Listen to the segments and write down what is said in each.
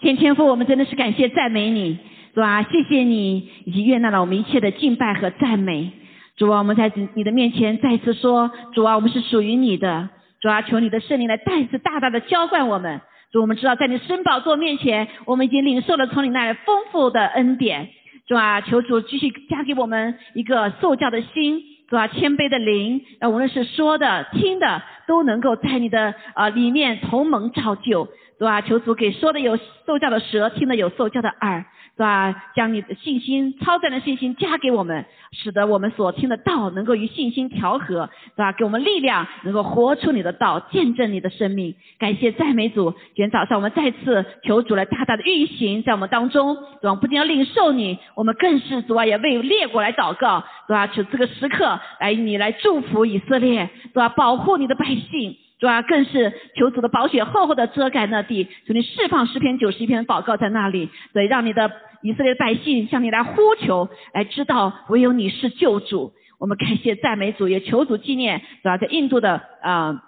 天天父，我们真的是感谢赞美你，主啊，谢谢你以及悦纳了我们一切的敬拜和赞美。主啊，我们在你的面前再次说，主啊，我们是属于你的。主啊，求你的圣灵来再次大大的浇灌我们。主，我们知道在你圣宝座面前，我们已经领受了从你那里丰富的恩典。主啊，求主继续加给我们一个受教的心，主啊，谦卑的灵，让无论是说的、听的，都能够在你的啊里面同盟造就。对吧，求主给说的有受教的舌，听的有受教的耳。是吧？将你的信心、超赞的信心加给我们，使得我们所听的道能够与信心调和，是吧？给我们力量，能够活出你的道，见证你的生命。感谢赞美主！今天早上我们再次求主来大大的运行在我们当中，对吧？不仅要领受你，我们更是主啊，也为列国来祷告，是吧？求这个时刻来，你来祝福以色列，是吧？保护你的百姓。主啊，更是求主的宝血厚厚的遮盖那地，求你释放十篇九十一篇祷告在那里，对，让你的以色列百姓向你来呼求，来知道唯有你是救主。我们感谢赞美主，也求主纪念，主啊，在印度的啊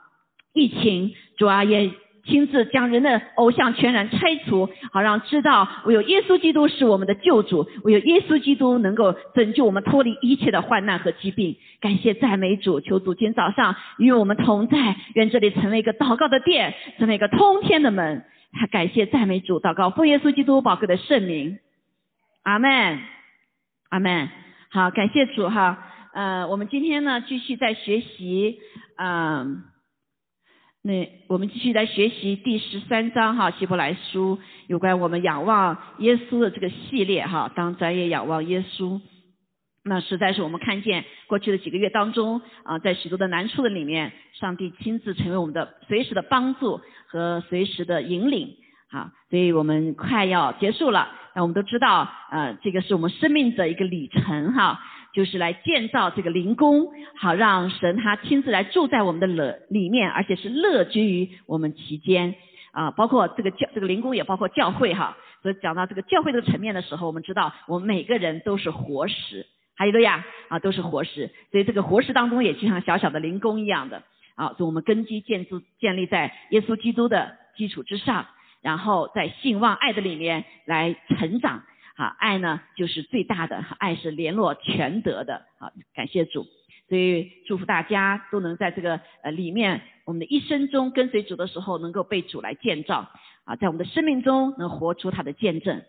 疫情，主啊也。亲自将人的偶像全然拆除，好让知道唯有耶稣基督是我们的救主，唯有耶稣基督能够拯救我们脱离一切的患难和疾病。感谢赞美主，求主今天早上与我们同在，愿这里成为一个祷告的殿，成为一个通天的门。感谢赞美主，祷告奉耶稣基督宝贵的圣名，阿门，阿门。好，感谢主哈，呃，我们今天呢继续在学习，嗯。那我们继续来学习第十三章哈，希伯来书有关我们仰望耶稣的这个系列哈，当专业仰望耶稣，那实在是我们看见过去的几个月当中啊，在许多的难处的里面，上帝亲自成为我们的随时的帮助和随时的引领啊，所以我们快要结束了，那我们都知道呃，这个是我们生命的一个里程哈。就是来建造这个灵宫，好让神他亲自来住在我们的乐里面，而且是乐居于我们其间啊。包括这个教这个灵宫也包括教会哈。所以讲到这个教会的层面的时候，我们知道我们每个人都是活石，还有个呀啊都是活石。所以这个活石当中也就像小小的灵宫一样的啊。所以我们根基建筑建立在耶稣基督的基础之上，然后在信望爱的里面来成长。好，爱呢就是最大的，爱是联络全德的。好，感谢主，所以祝福大家都能在这个呃里面，我们的一生中跟随主的时候，能够被主来建造。啊，在我们的生命中能活出他的见证。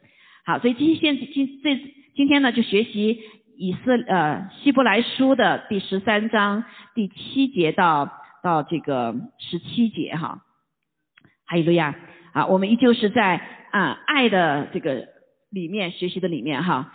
好，所以今天今这今天呢就学习以色呃希伯来书的第十三章第七节到到这个十七节哈。哈利路亚。啊，我们依旧是在啊爱的这个。里面学习的里面哈，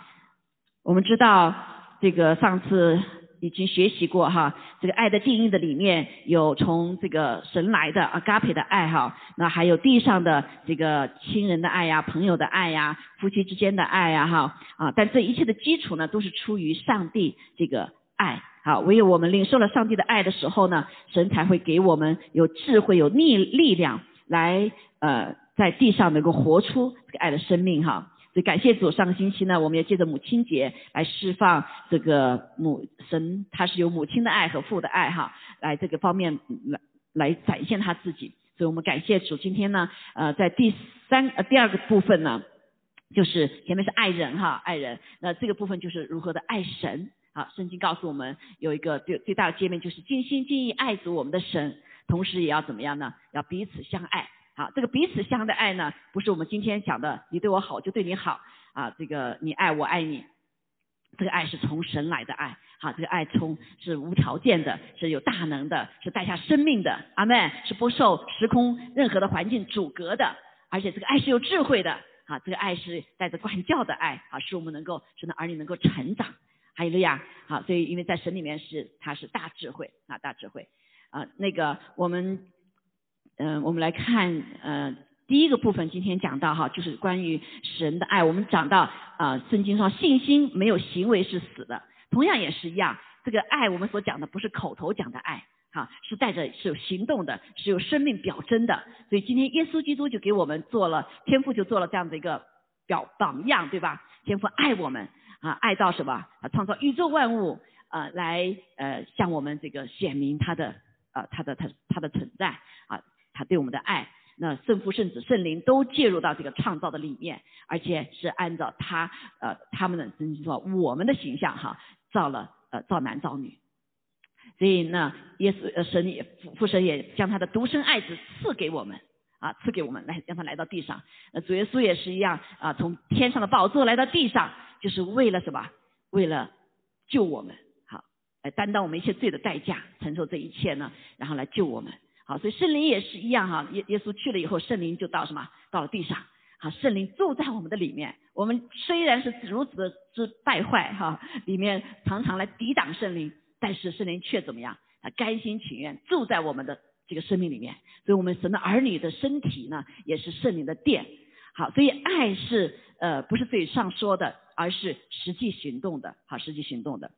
我们知道这个上次已经学习过哈，这个爱的定义的里面有从这个神来的阿嘎培的爱哈，那还有地上的这个亲人的爱呀、朋友的爱呀、夫妻之间的爱呀哈。啊，但这一切的基础呢都是出于上帝这个爱，好，唯有我们领受了上帝的爱的时候呢，神才会给我们有智慧、有力力量来呃在地上能够活出这个爱的生命哈。所以感谢主，上个星期呢，我们也借着母亲节来释放这个母神，他是有母亲的爱和父的爱哈，来这个方面来来展现他自己。所以我们感谢主，今天呢，呃，在第三呃第二个部分呢，就是前面是爱人哈，爱人，那这个部分就是如何的爱神。好，圣经告诉我们有一个最最大的界面，就是尽心尽意爱主我们的神，同时也要怎么样呢？要彼此相爱。啊，这个彼此相的爱呢，不是我们今天讲的，你对我好就对你好啊，这个你爱我爱你，这个爱是从神来的爱，好，这个爱从是无条件的，是有大能的，是带下生命的，阿门，是不受时空任何的环境阻隔的，而且这个爱是有智慧的，啊，这个爱是带着管教的爱，啊，使我们能够使那儿女能够成长，还有了呀，好，所以因为在神里面是他是大智慧啊，大智慧啊，那个我们。嗯，我们来看，呃，第一个部分今天讲到哈，就是关于神的爱。我们讲到啊，圣经上信心没有行为是死的，同样也是一样。这个爱我们所讲的不是口头讲的爱，哈，是带着是有行动的，是有生命表征的。所以今天耶稣基督就给我们做了天父就做了这样的一个表榜样，对吧？天父爱我们啊，爱到什么啊？创造宇宙万物啊，来呃向我们这个显明他的呃他的他他的存在啊。他对我们的爱，那圣父、圣子、圣灵都介入到这个创造的里面，而且是按照他呃他们的甚至说我们的形象哈造了呃造男造女。所以呢，耶稣呃神父父神也将他的独生爱子赐给我们啊，赐给我们来让他来到地上。那主耶稣也是一样啊，从天上的宝座来到地上，就是为了什么？为了救我们，好来担当我们一切罪的代价，承受这一切呢，然后来救我们。好，所以圣灵也是一样哈，耶耶稣去了以后，圣灵就到什么？到了地上。好，圣灵住在我们的里面。我们虽然是如此的之败坏哈，里面常常来抵挡圣灵。但是圣灵却怎么样？他甘心情愿住在我们的这个生命里面，所以我们神的儿女的身体呢，也是圣灵的殿。好，所以爱是呃不是嘴上说的，而是实际行动的。好，实际行动的。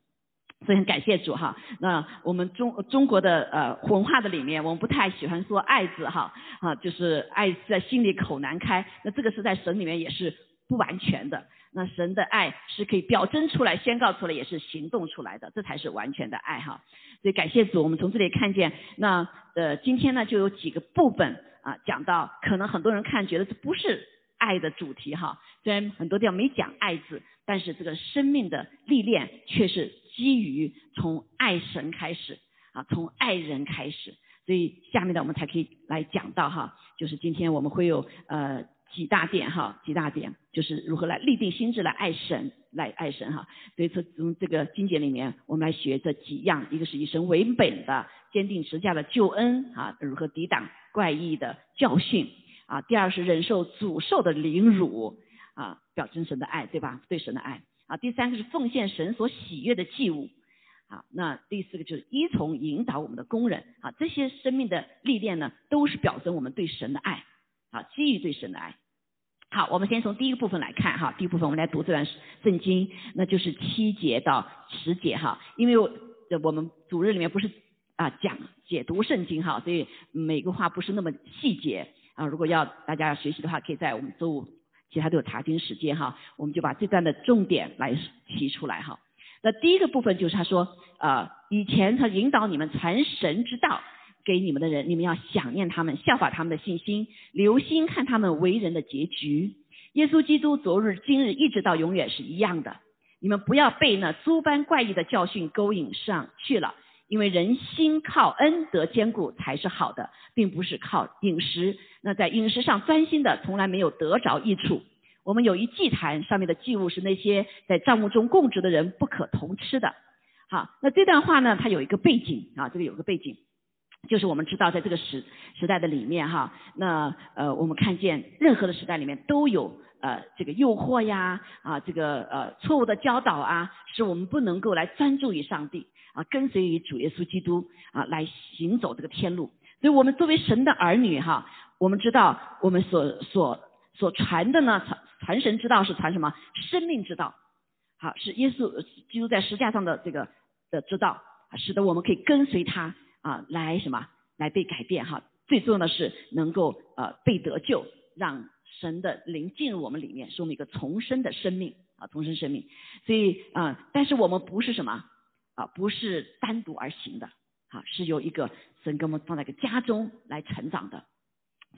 所以很感谢主哈。那我们中中国的呃文化的里面，我们不太喜欢说爱字哈啊，就是爱在心里口难开。那这个是在神里面也是不完全的。那神的爱是可以表征出来、宣告出来，也是行动出来的，这才是完全的爱哈。所以感谢主，我们从这里看见，那呃今天呢就有几个部分啊讲到，可能很多人看觉得这不是爱的主题哈。虽然很多地方没讲爱字，但是这个生命的历练却是基于从爱神开始啊，从爱人开始。所以下面的我们才可以来讲到哈，就是今天我们会有呃。几大点哈，几大点就是如何来立定心智来爱神，来爱神哈。所以从从这个经节里面，我们来学这几样：一个是以神为本的坚定持架的救恩啊，如何抵挡怪异的教训啊；第二是忍受祖受的凌辱啊，表征神的爱，对吧？对神的爱啊；第三个是奉献神所喜悦的祭物啊；那第四个就是依从引导我们的工人啊。这些生命的历练呢，都是表征我们对神的爱啊，基于对神的爱。好，我们先从第一个部分来看哈。第一部分我们来读这段圣经，那就是七节到十节哈。因为我们主日里面不是啊讲解读圣经哈，所以每个话不是那么细节啊。如果要大家要学习的话，可以在我们周五其他都有查经时间哈，我们就把这段的重点来提出来哈。那第一个部分就是他说呃，以前他引导你们传神之道。给你们的人，你们要想念他们，效法他们的信心，留心看他们为人的结局。耶稣基督昨日、今日一直到永远是一样的。你们不要被那诸般怪异的教训勾引上去了，因为人心靠恩德坚固才是好的，并不是靠饮食。那在饮食上专心的，从来没有得着益处。我们有一祭坛，上面的祭物是那些在帐目中供职的人不可同吃的。好，那这段话呢，它有一个背景啊，这个有个背景。就是我们知道，在这个时时代的里面哈，那呃，我们看见任何的时代里面都有呃这个诱惑呀啊，这个呃错误的教导啊，使我们不能够来专注于上帝啊，跟随于主耶稣基督啊，来行走这个天路。所以我们作为神的儿女哈，我们知道我们所所所传的呢，传传神之道是传什么？生命之道，好，是耶稣基督在石架上的这个的之道，使得我们可以跟随他。啊，来什么？来被改变哈。最重要的是能够呃被得救，让神的灵进入我们里面，是我们一个重生的生命啊，重生生命。所以啊，但是我们不是什么啊，不是单独而行的啊，是由一个神给我们放在一个家中来成长的。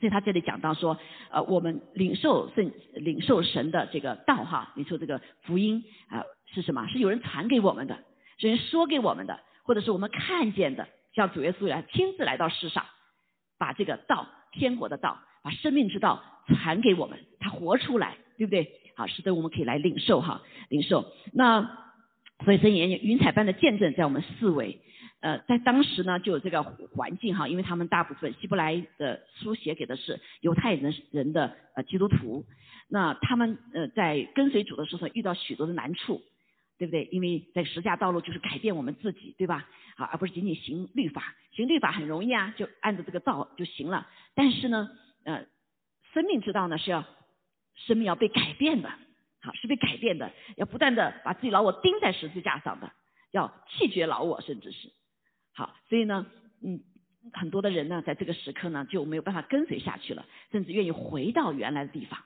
所以他这里讲到说，呃，我们领受圣领受神的这个道哈，领受这个福音啊，是什么？是有人传给我们的，是人说给我们的，或者是我们看见的。像主耶稣一样亲自来到世上，把这个道，天国的道，把生命之道传给我们，他活出来，对不对？好，使得我们可以来领受哈，领受。那所以神言云彩般的见证在我们四维，呃，在当时呢就有这个环境哈，因为他们大部分希伯来的书写给的是犹太人人的呃基督徒，那他们呃在跟随主的时候遇到许多的难处。对不对？因为在实价道路就是改变我们自己，对吧？好，而不是仅仅行律法。行律法很容易啊，就按照这个道就行了。但是呢，呃，生命之道呢是要生命要被改变的，好，是被改变的，要不断的把自己老我钉在十字架上的，要弃绝老我，甚至是好。所以呢，嗯，很多的人呢，在这个时刻呢就没有办法跟随下去了，甚至愿意回到原来的地方。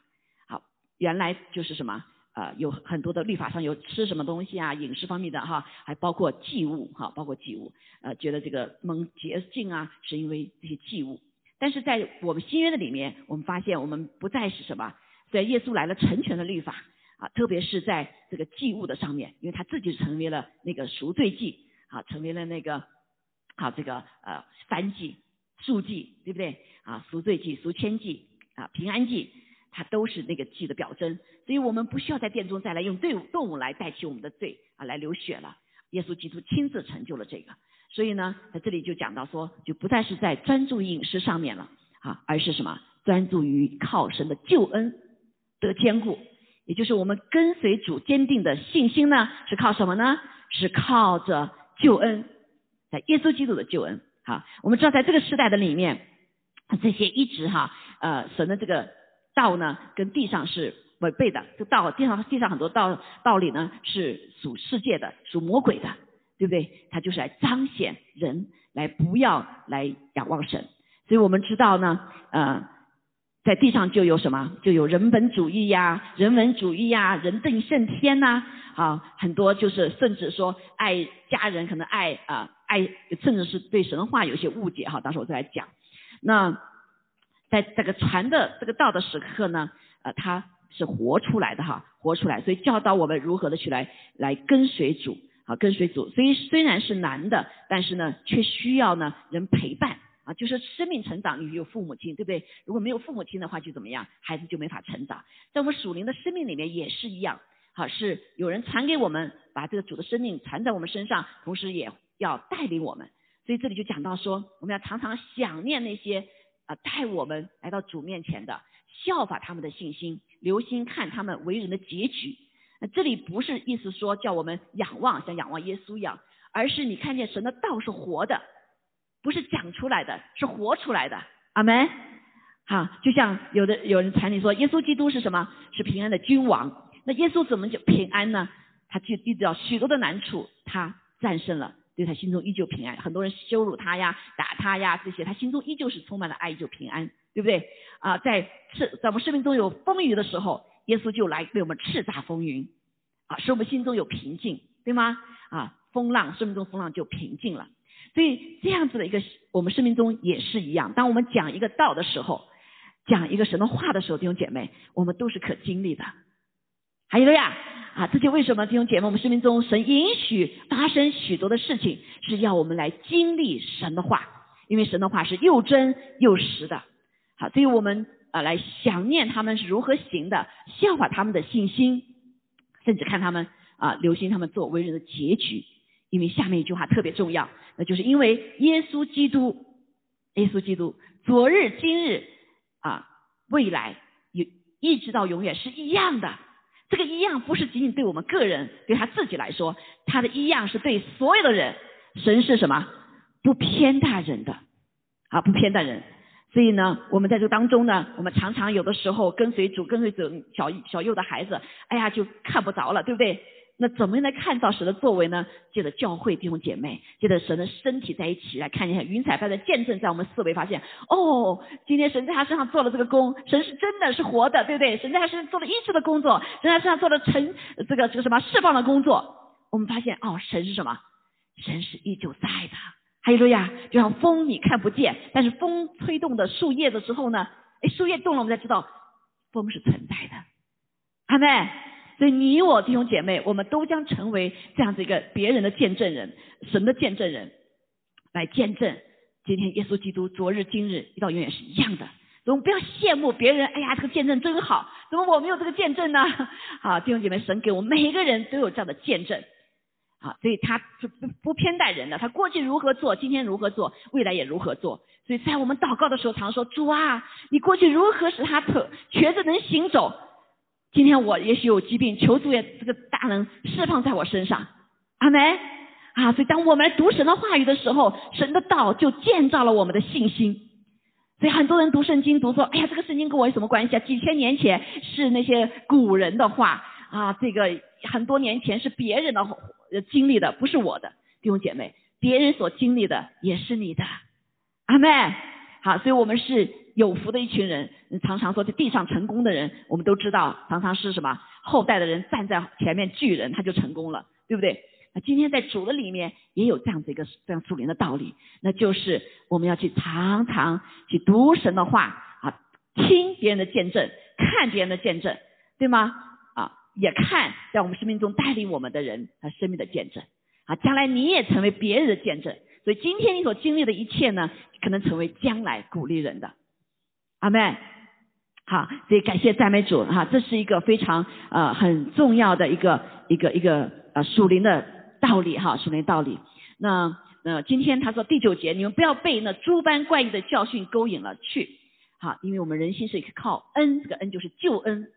好，原来就是什么？呃，有很多的律法上有吃什么东西啊，饮食方面的哈，还包括祭物哈，包括祭物，呃，觉得这个蒙洁净啊，是因为这些祭物。但是在我们新约的里面，我们发现我们不再是什么，在耶稣来了成全的律法啊，特别是在这个祭物的上面，因为他自己成为了那个赎罪祭啊，成为了那个啊这个呃燔祭、赎祭，对不对啊？赎罪祭、赎愆祭啊、平安祭，它都是那个祭的表征，所以我们不需要在殿中再来用队伍动物来代替我们的罪啊，来流血了。耶稣基督亲自成就了这个。所以呢，在这里就讲到说，就不再是在专注饮食上面了啊，而是什么？专注于靠神的救恩的坚固，也就是我们跟随主坚定的信心呢，是靠什么呢？是靠着救恩，在耶稣基督的救恩。好，我们知道在这个时代的里面，这些一直哈呃神的这个道呢，跟地上是违背的，这道地上地上很多道道理呢是属世界的，属魔鬼的。对不对？他就是来彰显人，来不要来仰望神。所以我们知道呢，呃，在地上就有什么？就有人本主义呀、人文主义呀、人定胜天呐，啊，很多就是甚至说爱家人，可能爱啊爱，甚至是对神话有些误解哈。到时候我再来讲。那在这个传的这个道的时刻呢，呃，他是活出来的哈，活出来，所以教导我们如何的去来来跟随主。啊，跟随主，所以虽然是难的，但是呢，却需要呢人陪伴啊，就是生命成长，你有父母亲，对不对？如果没有父母亲的话，就怎么样？孩子就没法成长。在我们属灵的生命里面也是一样，好，是有人传给我们，把这个主的生命传在我们身上，同时也要带领我们。所以这里就讲到说，我们要常常想念那些啊带我们来到主面前的，效法他们的信心，留心看他们为人的结局。那这里不是意思说叫我们仰望像仰望耶稣一样，而是你看见神的道是活的，不是讲出来的，是活出来的。阿门。好，就像有的有人传你说耶稣基督是什么？是平安的君王。那耶稣怎么就平安呢？他就遇到许多的难处，他战胜了，对他心中依旧平安。很多人羞辱他呀、打他呀这些，他心中依旧是充满了爱，就平安，对不对？啊，在是在我们生命中有风雨的时候。耶稣就来为我们叱咤风云，啊，使我们心中有平静，对吗？啊，风浪，生命中风浪就平静了。所以这样子的一个，我们生命中也是一样。当我们讲一个道的时候，讲一个神的话的时候，弟兄姐妹，我们都是可经历的。还有呀，啊，这就为什么弟兄姐妹，我们生命中神允许发生许多的事情，是要我们来经历神的话，因为神的话是又真又实的。好，对于我们。啊，来想念他们是如何行的，效法他们的信心，甚至看他们啊，留心他们做为人的结局。因为下面一句话特别重要，那就是因为耶稣基督，耶稣基督昨日今日啊，未来一一直到永远是一样的。这个一样不是仅仅对我们个人，对他自己来说，他的一样是对所有的人。神是什么？不偏待人的啊，不偏待人。所以呢，我们在这当中呢，我们常常有的时候跟随主、跟随主小小幼的孩子，哎呀，就看不着了，对不对？那怎么样来看到神的作为呢？借着教会弟兄姐妹，借着神的身体在一起来看一下云彩般的见证，在我们思维发现，哦，今天神在他身上做了这个工，神是真的是活的，对不对？神在他身上做了医治的工作，神在他身上做了成这个这个什么释放的工作，我们发现，哦，神是什么？神是依旧在的。哈利路亚，就像风你看不见，但是风吹动的树叶的时候呢，哎，树叶动了，我们才知道风是存在的。阿妹，所以你我弟兄姐妹，我们都将成为这样子一个别人的见证人，神的见证人，来见证今天耶稣基督昨日今日到永远是一样的。我们不要羡慕别人，哎呀，这个见证真好，怎么我没有这个见证呢？好，弟兄姐妹，神给我们每一个人都有这样的见证。啊，所以他是不不偏待人的，他过去如何做，今天如何做，未来也如何做。所以在我们祷告的时候，常说主啊，你过去如何使他腿瘸子能行走，今天我也许有疾病，求主也这个大能释放在我身上。阿门。啊，所以当我们读神的话语的时候，神的道就建造了我们的信心。所以很多人读圣经，读说，哎呀，这个圣经跟我有什么关系啊？几千年前是那些古人的话啊，这个很多年前是别人的。经历的不是我的弟兄姐妹，别人所经历的也是你的，阿妹。好，所以我们是有福的一群人。常常说在地上成功的人，我们都知道，常常是什么后代的人站在前面，巨人他就成功了，对不对？那今天在主的里面也有这样子一个这样属灵的道理，那就是我们要去常常去读神的话啊，听别人的见证，看别人的见证，对吗？啊，也看在我们生命中带领我们的人他生命的见证啊，将来你也成为别人的见证。所以今天你所经历的一切呢，可能成为将来鼓励人的。阿妹，好，所以感谢赞美主哈，这是一个非常呃很重要的一个一个一个呃属灵的道理哈，属灵道理。那那今天他说第九节，你们不要被那诸般怪异的教训勾引了去，好，因为我们人心是靠恩，这个恩就是救恩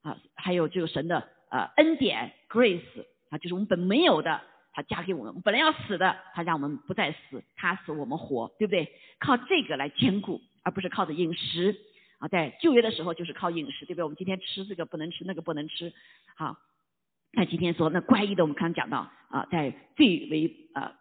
啊，还有这个神的呃恩典 grace 啊，就是我们本没有的。他加给我们，本来要死的，他让我们不再死，他死我们活，对不对？靠这个来兼顾，而不是靠着饮食啊。在旧约的时候就是靠饮食，对不对？我们今天吃这个不能吃，那个不能吃。好，那今天说那怪异的，我们刚刚讲到啊，在最为啊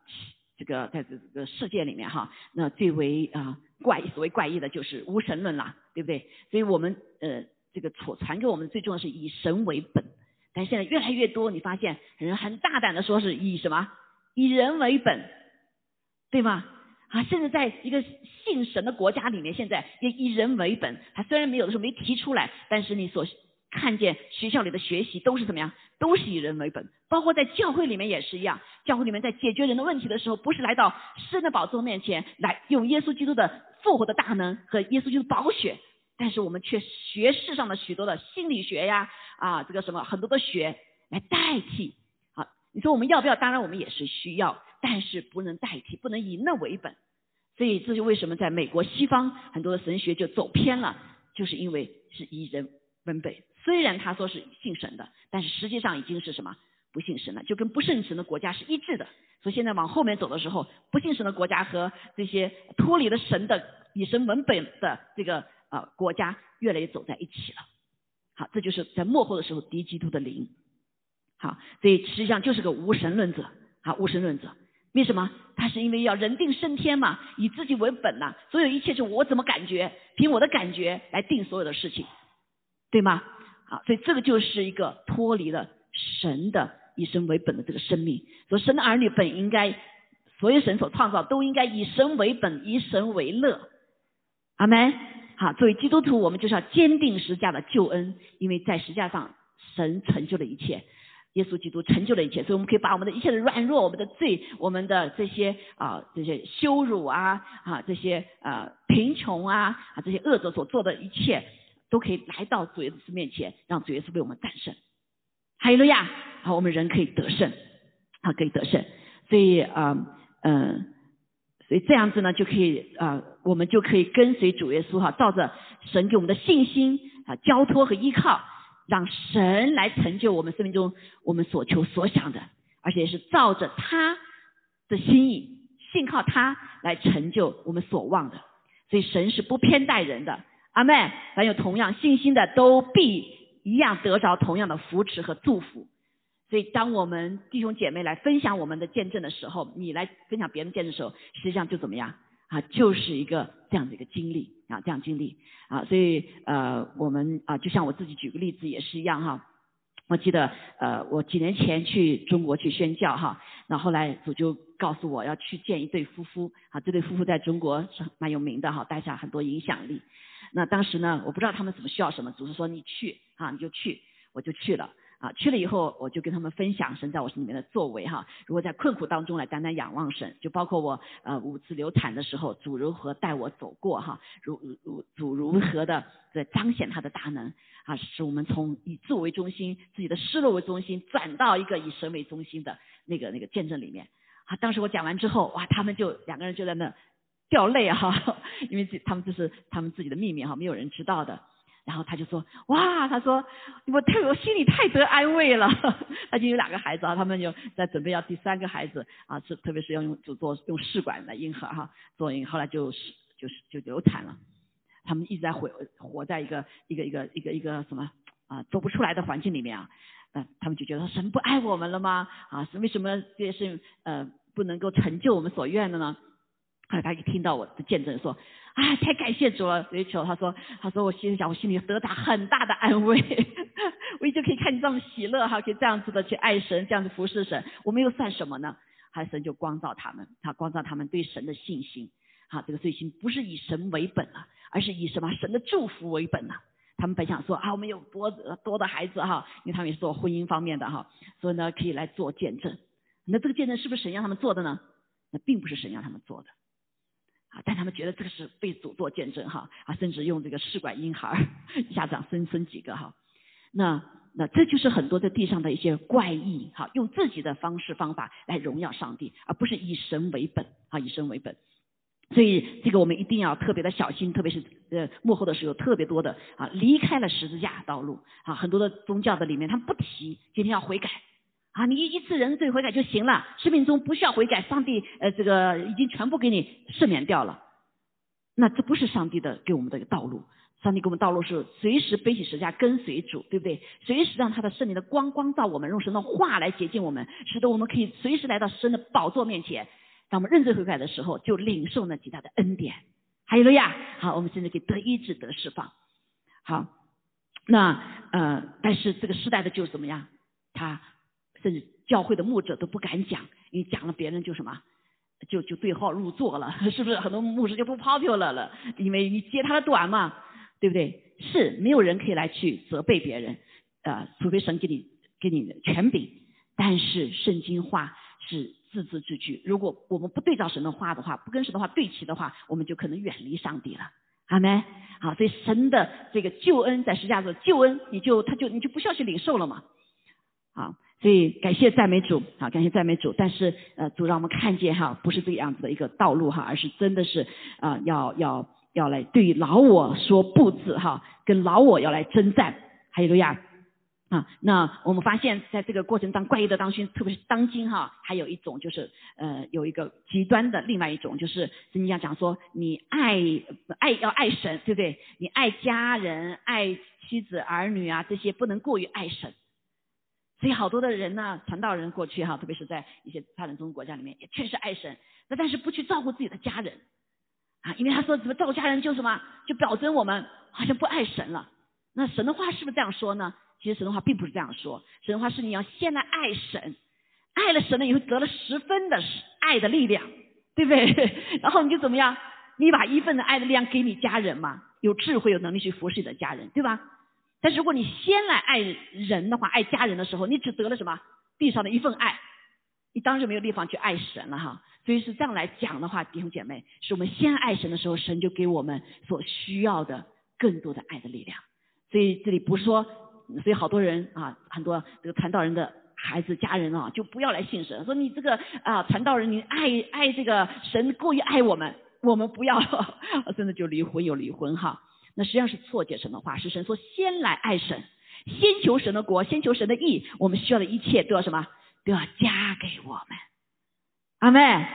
这个在这个世界里面哈，那最为啊怪所谓怪异的就是无神论啦，对不对？所以我们呃这个传传给我们最重要是以神为本。但现在越来越多，你发现人很大胆的说是以什么以人为本，对吗？啊，甚至在一个信神的国家里面，现在也以人为本。他虽然没有的时候没提出来，但是你所看见学校里的学习都是怎么样？都是以人为本。包括在教会里面也是一样，教会里面在解决人的问题的时候，不是来到神的宝座面前来用耶稣基督的复活的大能和耶稣基督的宝血，但是我们却学世上的许多的心理学呀。啊，这个什么很多的学来代替，好，你说我们要不要？当然我们也是需要，但是不能代替，不能以那为本。所以这就为什么在美国西方很多的神学就走偏了，就是因为是以人为本。虽然他说是信神的，但是实际上已经是什么不信神了，就跟不信神的国家是一致的。所以现在往后面走的时候，不信神的国家和这些脱离了神的以神为本的这个呃国家越来越走在一起了。好，这就是在幕后的时候敌基督的灵。好，所以实际上就是个无神论者。好，无神论者，为什么？他是因为要人定胜天嘛，以自己为本呐，所有一切是我怎么感觉，凭我的感觉来定所有的事情，对吗？好，所以这个就是一个脱离了神的以神为本的这个生命。所以神的儿女本应该，所有神所创造都应该以神为本，以神为乐。阿门。好，作为基督徒，我们就是要坚定十架的救恩，因为在十架上，神成就了一切，耶稣基督成就了一切，所以我们可以把我们的一切的软弱、我们的罪、我们的这些啊这些羞辱啊啊这些啊贫穷啊啊这些恶者所做的一切，都可以来到主耶稣面前，让主耶稣为我们战胜。哈利路亚！好，我们人可以得胜，好可以得胜。所以啊嗯。所以这样子呢，就可以啊，我们就可以跟随主耶稣哈，照着神给我们的信心啊，交托和依靠，让神来成就我们生命中我们所求所想的，而且是照着他的心意，信靠他来成就我们所望的。所以神是不偏待人的，阿妹，凡有同样信心的，都必一样得着同样的扶持和祝福。所以，当我们弟兄姐妹来分享我们的见证的时候，你来分享别人见证的时候，实际上就怎么样啊？就是一个这样的一个经历啊，这样经历啊。所以，呃，我们啊，就像我自己举个例子也是一样哈。我记得，呃，我几年前去中国去宣教哈，那后来主就告诉我要去见一对夫妇啊，这对夫妇在中国是蛮有名的哈，带下很多影响力。那当时呢，我不知道他们怎么需要什么，主是说你去啊，你就去，我就去了。啊，去了以后，我就跟他们分享神在我心里面的作为哈。如果在困苦当中来单单仰望神，就包括我呃五次流产的时候，主如何带我走过哈，如如主如何的在彰显他的大能啊，使我们从以自我为中心、自己的失落为中心，转到一个以神为中心的那个那个见证里面啊。当时我讲完之后，哇，他们就两个人就在那掉泪哈，因为这他们这是他们自己的秘密哈，没有人知道的。然后他就说，哇，他说我太我心里太得安慰了。他就有两个孩子啊，他们就在准备要第三个孩子啊，是特别是要用就做用试管来婴儿哈，做婴，后来就是就是就流产了。他们一直在活活在一个一个一个一个一个什么啊走不出来的环境里面啊，嗯，他们就觉得神不爱我们了吗？啊，是为什么这些事呃不能够成就我们所愿的呢？后来他一听到我的见证说。啊，太感谢主了，瑞秋，他说，他说我心里想，我心里得到很大的安慰。我就可以看你这么喜乐哈，可以这样子的去爱神，这样子服侍神，我们又算什么呢？还神就光照他们，他光照他们对神的信心，好，这个信心不是以神为本了，而是以什么神的祝福为本了。他们本想说啊，我们有多多的孩子哈，因为他们也是做婚姻方面的哈，所以呢可以来做见证。那这个见证是不是神让他们做的呢？那并不是神让他们做的。但他们觉得这个是被主做见证哈啊，甚至用这个试管婴孩一下长生生几个哈。那那这就是很多在地上的一些怪异哈，用自己的方式方法来荣耀上帝，而不是以神为本啊，以神为本。所以这个我们一定要特别的小心，特别是呃幕后的时候特别多的啊离开了十字架道路啊，很多的宗教的里面他们不提今天要悔改。啊，你一次人罪悔改就行了，生命中不需要悔改，上帝呃这个已经全部给你赦免掉了。那这不是上帝的给我们的一个道路，上帝给我们道路是随时背起十字架跟随主，对不对？随时让他的圣灵的光光照我们，用神的话来洁净我们，使得我们可以随时来到神的宝座面前。当我们认罪悔改的时候，就领受那极大的恩典。还有了呀，好，我们现在可以得医治得释放。好，那呃，但是这个时代的就是怎么样？他。甚至教会的牧者都不敢讲，因为讲了别人就什么，就就对号入座了，是不是？很多牧师就不 popular 了，因为你揭他的短嘛，对不对？是没有人可以来去责备别人，呃，除非神给你给你权柄。但是圣经话是字字句句，如果我们不对照神的话的话，不跟神的话对齐的话，我们就可能远离上帝了。阿门。好，所以神的这个救恩在十字架上救恩，你就他就你就不需要去领受了嘛。好。所以感谢赞美主，好感谢赞美主。但是呃，主让我们看见哈，不是这个样子的一个道路哈，而是真的是啊，要要要来对老我说不字哈，跟老我要来征战。还有路亚啊，那我们发现在这个过程当怪异的当中，特别是当今哈，还有一种就是呃，有一个极端的另外一种，就是圣经上讲说，你爱爱要爱神，对不对？你爱家人、爱妻子儿女啊，这些不能过于爱神。所以好多的人呢，传道人过去哈，特别是在一些发展中国家里面，也确实爱神，那但是不去照顾自己的家人，啊，因为他说什么照顾家人就什么，就表征我们好像不爱神了。那神的话是不是这样说呢？其实神的话并不是这样说，神的话是你要先来爱神，爱了神了以后得了十分的爱的力量，对不对？然后你就怎么样？你把一份的爱的力量给你家人嘛，有智慧有能力去服侍你的家人，对吧？但如果你先来爱人的话，爱家人的时候，你只得了什么地上的一份爱，你当然没有地方去爱神了哈。所以是这样来讲的话，弟兄姐妹，是我们先爱神的时候，神就给我们所需要的更多的爱的力量。所以这里不是说，所以好多人啊，很多这个传道人的孩子、家人啊，就不要来信神，说你这个啊传道人，你爱爱这个神过于爱我们，我们不要，真的就离婚又离婚哈。那实际上是错解神的话，是神说先来爱神，先求神的国，先求神的义，我们需要的一切都要什么？都要加给我们。阿妹，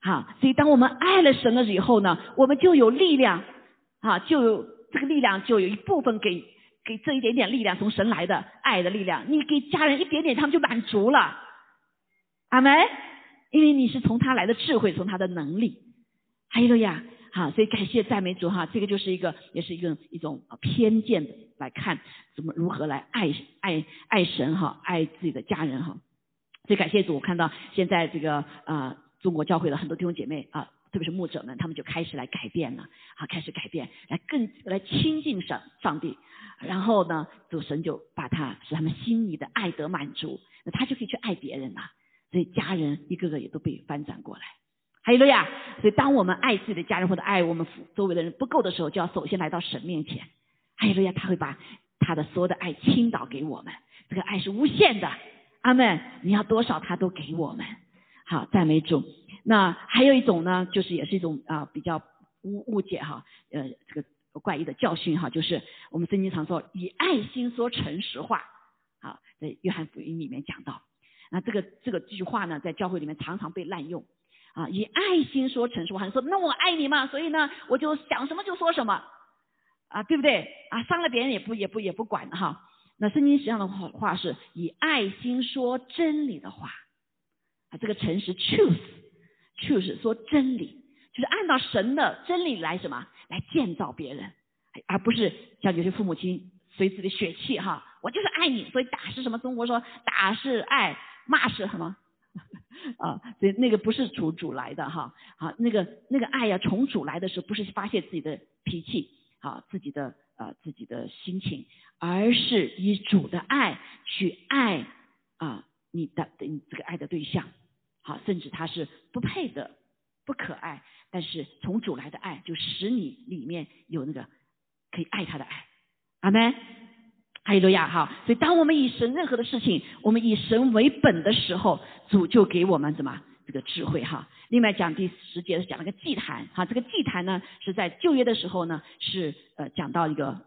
好，所以当我们爱了神了以后呢，我们就有力量，啊，就有这个力量，就有一部分给给这一点点力量从神来的爱的力量，你给家人一点点，他们就满足了。阿妹，因为你是从他来的智慧，从他的能力，还有呀。好，所以感谢赞美主哈，这个就是一个，也是一个一种偏见的来看，怎么如何来爱爱爱神哈，爱自己的家人哈。所以感谢主，我看到现在这个啊，中国教会的很多弟兄姐妹啊，特别是牧者们，他们就开始来改变了，啊，开始改变，来更来亲近上上帝，然后呢，主神就把他使他们心里的爱得满足，那他就可以去爱别人了，所以家人一个个也都被翻转过来。还有路亚，所以当我们爱自己的家人或者爱我们周围的人不够的时候，就要首先来到神面前。还有路亚，他会把他的所有的爱倾倒给我们，这个爱是无限的。阿门！你要多少，他都给我们。好，赞美主。那还有一种呢，就是也是一种啊比较误误解哈，呃，这个怪异的教训哈，就是我们圣经常说以爱心说诚实话。好，在约翰福音里面讲到，那这个这个这句话呢，在教会里面常常被滥用。啊，以爱心说陈述话，说那我爱你嘛，所以呢，我就想什么就说什么，啊，对不对？啊，伤了别人也不也不也不管哈。那圣经实际上的话话是以爱心说真理的话，啊，这个诚实 truth，truth 说真理，就是按照神的真理来什么来建造别人，而不是像有些父母亲随自己的血气哈，我就是爱你，所以打是什么？中国说打是爱，骂是什么？啊，所以那个不是从主来的哈，好，那个那个爱呀，从主来的时候，不是发泄自己的脾气，好，自己的呃自己的心情，而是以主的爱去爱啊你的你这个爱的对象，好，甚至他是不配的，不可爱，但是从主来的爱就使你里面有那个可以爱他的爱，阿门。哈利路亚哈！所以当我们以神任何的事情，我们以神为本的时候，主就给我们什么这个智慧哈。另外讲第十节是讲了个祭坛哈，这个祭坛呢是在旧约的时候呢是呃讲到一个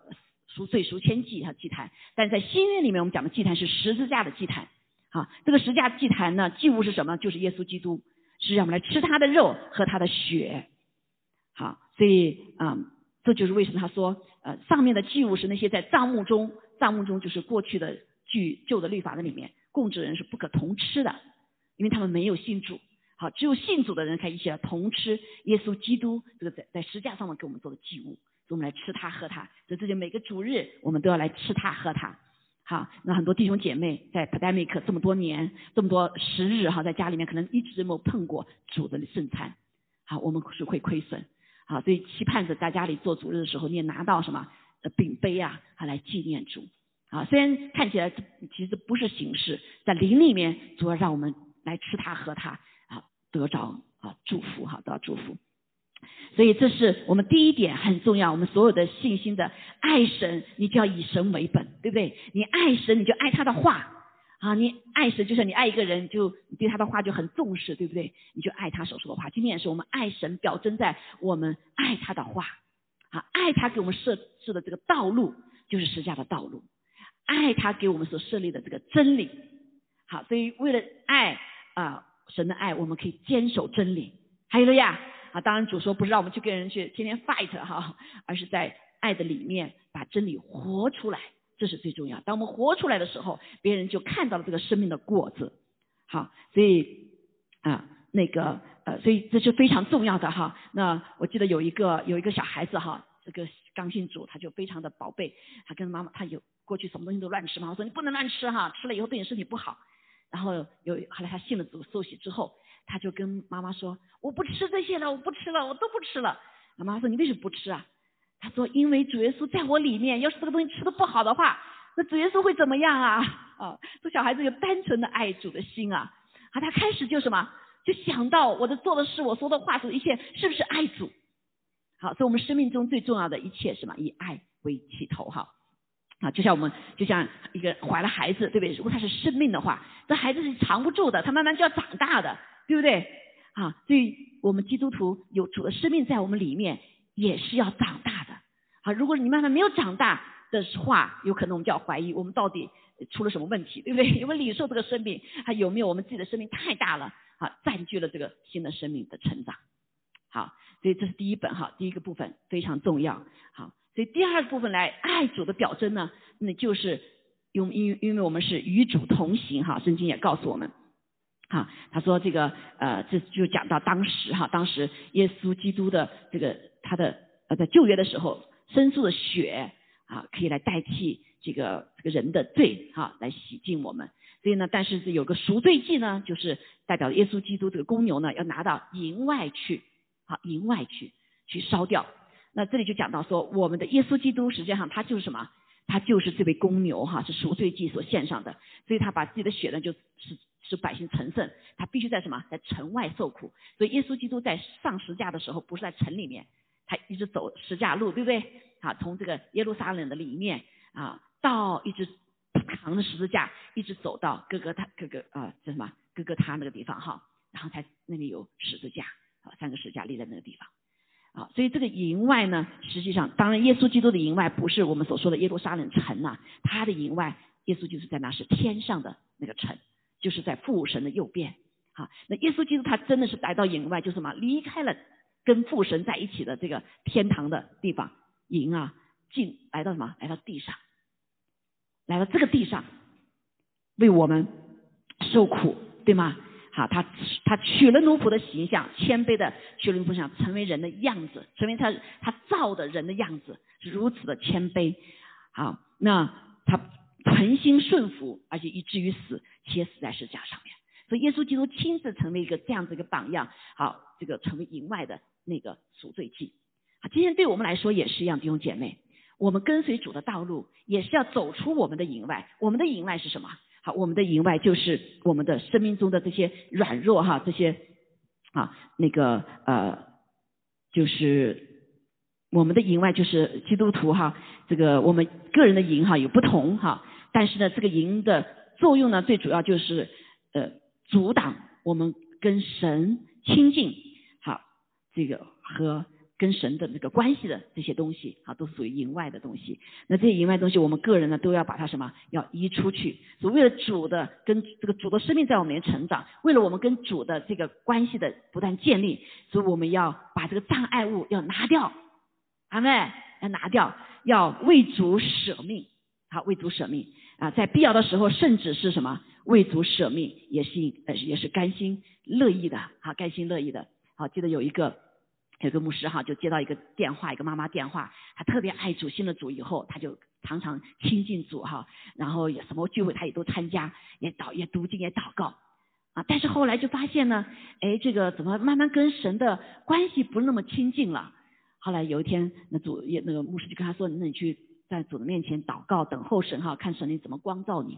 赎罪赎千祭哈祭坛，但在新约里面我们讲的祭坛是十字架的祭坛哈。这个十字架祭坛呢祭物是什么？就是耶稣基督，是让我们来吃他的肉和他的血。好，所以啊这就是为什么他说呃上面的祭物是那些在帐幕中。账目中就是过去的据旧的律法的里面，供职人是不可同吃的，因为他们没有信主。好，只有信主的人才一起来同吃耶稣基督这个在在石架上面给我们做的祭物，所以我们来吃它喝它。所以这就每个主日我们都要来吃它喝它。好，那很多弟兄姐妹在 pandemic 这么多年这么多时日哈，在家里面可能一直没有碰过主的圣餐。好，我们是会亏损。好，所以期盼着在家里做主日的时候，你也拿到什么？的饼杯啊，来纪念主啊。虽然看起来其实不是形式，在灵里面主要让我们来吃它喝它啊，得着啊祝福哈，得到祝福。所以这是我们第一点很重要。我们所有的信心的爱神，你就要以神为本，对不对？你爱神，你就爱他的话啊。你爱神，就像你爱一个人，就对他的话就很重视，对不对？你就爱他所说的话。今天也是我们爱神表征在我们爱他的话。啊，爱他给我们设置的这个道路就是实价的道路，爱他给我们所设立的这个真理。好，所以为了爱啊，神的爱，我们可以坚守真理。还有了呀，啊，当然主说不是让我们去跟人去天天 fight 哈，而是在爱的里面把真理活出来，这是最重要。当我们活出来的时候，别人就看到了这个生命的果子。好，所以啊，那个。呃，所以这是非常重要的哈。那我记得有一个有一个小孩子哈，这个刚信主，他就非常的宝贝，他跟妈妈，他有过去什么东西都乱吃嘛，我说你不能乱吃哈，吃了以后对你身体不好。然后有后来他信了主受洗之后，他就跟妈妈说，我不吃这些了，我不吃了，我都不吃了。妈妈说你为什么不吃啊？他说因为主耶稣在我里面，要是这个东西吃的不好的话，那主耶稣会怎么样啊？啊，这小孩子有单纯的爱主的心啊，啊，他开始就什么？就想到我的做的事，我说的话，说的一切，是不是爱主？好，所以我们生命中最重要的一切什么？以爱为起头，哈。啊，就像我们，就像一个怀了孩子，对不对？如果他是生命的话，这孩子是藏不住的，他慢慢就要长大的，对不对？啊，所以我们基督徒有主的生命在我们里面，也是要长大的。啊，如果你慢慢没有长大的话，有可能我们就要怀疑，我们到底出了什么问题，对不对？有没有领受这个生命？还有没有我们自己的生命太大了？好，占据了这个新的生命的成长。好，所以这是第一本哈，第一个部分非常重要。好，所以第二个部分来爱主的表征呢，那就是用因因为我们是与主同行哈，圣经也告诉我们，哈，他说这个呃，这就讲到当时哈，当时耶稣基督的这个他的呃在旧约的时候，牲畜的血啊，可以来代替这个这个人的罪哈，来洗净我们。所以呢，但是有个赎罪祭呢，就是代表耶稣基督这个公牛呢，要拿到营外去，好，营外去去烧掉。那这里就讲到说，我们的耶稣基督实际上他就是什么？他就是这位公牛哈，是赎罪祭所献上的。所以他把自己的血呢，就是使百姓成圣。他必须在什么？在城外受苦。所以耶稣基督在上十架的时候，不是在城里面，他一直走十架路，对不对？啊，从这个耶路撒冷的里面啊，到一直。扛着十字架一直走到哥哥他哥哥啊叫什么哥哥他那个地方哈，然后才那里有十字架啊三个十字架立在那个地方啊，所以这个营外呢，实际上当然耶稣基督的营外不是我们所说的耶路撒冷城呐，他的营外耶稣就是在那是天上的那个城，就是在父神的右边啊。那耶稣基督他真的是来到营外，就什么离开了跟父神在一起的这个天堂的地方营啊，进来到什么来到地上。来到这个地上，为我们受苦，对吗？好，他他取了奴仆的形象，谦卑的取了奴仆形象，成为人的样子，成为他他造的人的样子，是如此的谦卑。好，那他存心顺服，而且以至于死，且死在十字架上面。所以耶稣基督亲自成为一个这样子一个榜样，好，这个成为营外的那个赎罪祭。好，今天对我们来说也是一样，弟兄姐妹，我们跟随主的道路也是要走出我们的营外。我们的营外是什么？好，我们的营外就是我们的生命中的这些软弱哈，这些啊那个呃，就是我们的营外就是基督徒哈，这个我们个人的营哈有不同哈，但是呢，这个营的作用呢，最主要就是呃。阻挡我们跟神亲近，好，这个和跟神的那个关系的这些东西，啊，都属于营外的东西。那这些营外东西，我们个人呢，都要把它什么，要移出去。所为了主的跟这个主的生命在我们里面成长，为了我们跟主的这个关系的不断建立，所以我们要把这个障碍物要拿掉，阿妹要拿掉，要为主舍命，好，为主舍命啊，在必要的时候，甚至是什么？为主舍命也是呃也是甘心乐意的，好甘心乐意的。好，记得有一个有个牧师哈，就接到一个电话，一个妈妈电话，他特别爱主，信了主以后，他就常常亲近主哈，然后也什么聚会他也都参加，也祷也读经也祷告啊。但是后来就发现呢，哎，这个怎么慢慢跟神的关系不那么亲近了？后来有一天，那主也那个牧师就跟他说，那你去在主的面前祷告，等候神哈，看神灵怎么光照你。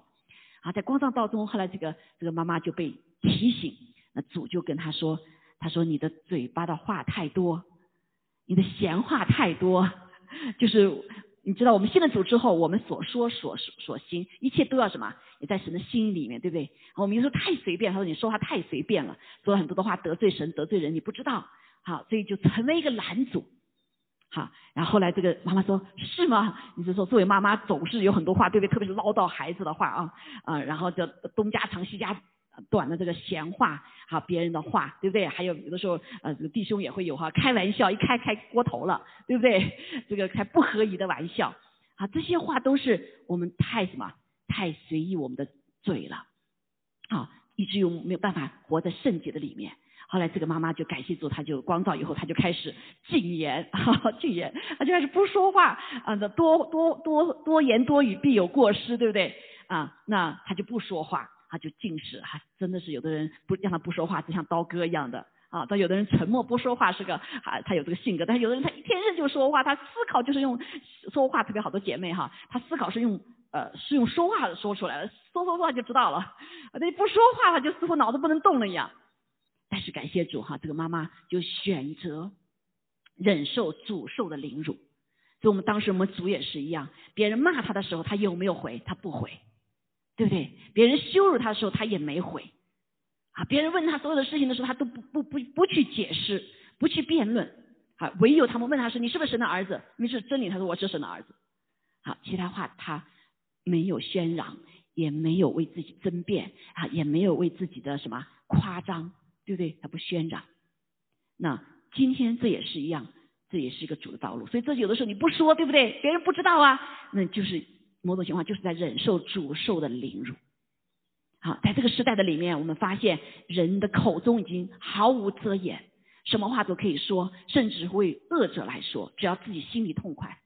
啊，在光照道中，后来这个这个妈妈就被提醒，那主就跟他说：“他说你的嘴巴的话太多，你的闲话太多，就是你知道，我们信了主之后，我们所说所所行，一切都要什么？也在神的心里面，对不对？我们有时候太随便，他说你说话太随便了，说了很多的话得罪神得罪人，你不知道，好，所以就成为一个拦阻。”好，然后后来这个妈妈说：“是吗？你是说作为妈妈总是有很多话，对不对？特别是唠叨孩子的话啊，啊，然后就东家长西家短的这个闲话，哈别人的话，对不对？还有有的时候，呃，这个弟兄也会有哈，开玩笑一开开锅头了，对不对？这个开不合宜的玩笑，啊，这些话都是我们太什么太随意我们的嘴了，啊，以至于没有办法活在圣洁的里面。”后来这个妈妈就感谢主，她就光照以后，她就开始禁言，哈哈禁言，她就开始不说话啊，多多多多言多语必有过失，对不对啊？那她就不说话，他就近视，还真的是有的人不让他不说话，就像刀割一样的啊。但有的人沉默不说话是个啊，他有这个性格，但是有的人他一天生就说话，他思考就是用说话，特别好的姐妹哈，她思考是用呃是用说话说出来的，说说话就知道了，那不说话他就似乎脑子不能动了一样。但是感谢主哈，这个妈妈就选择忍受主受的凌辱。所以我们当时我们主也是一样，别人骂他的时候，他有没有回？他不回，对不对？别人羞辱他的时候，他也没回。啊，别人问他所有的事情的时候，他都不不不不去解释，不去辩论。啊，唯有他们问他说：“你是不是神的儿子？”你是真理，他说：“我是神的儿子。”好，其他话他没有宣嚷，也没有为自己争辩，啊，也没有为自己的什么夸张。对不对？他不宣嚷。那今天这也是一样，这也是一个主的道路。所以这有的时候你不说，对不对？别人不知道啊，那就是某种情况就是在忍受主受的凌辱。好，在这个时代的里面，我们发现人的口中已经毫无遮掩，什么话都可以说，甚至为恶者来说，只要自己心里痛快，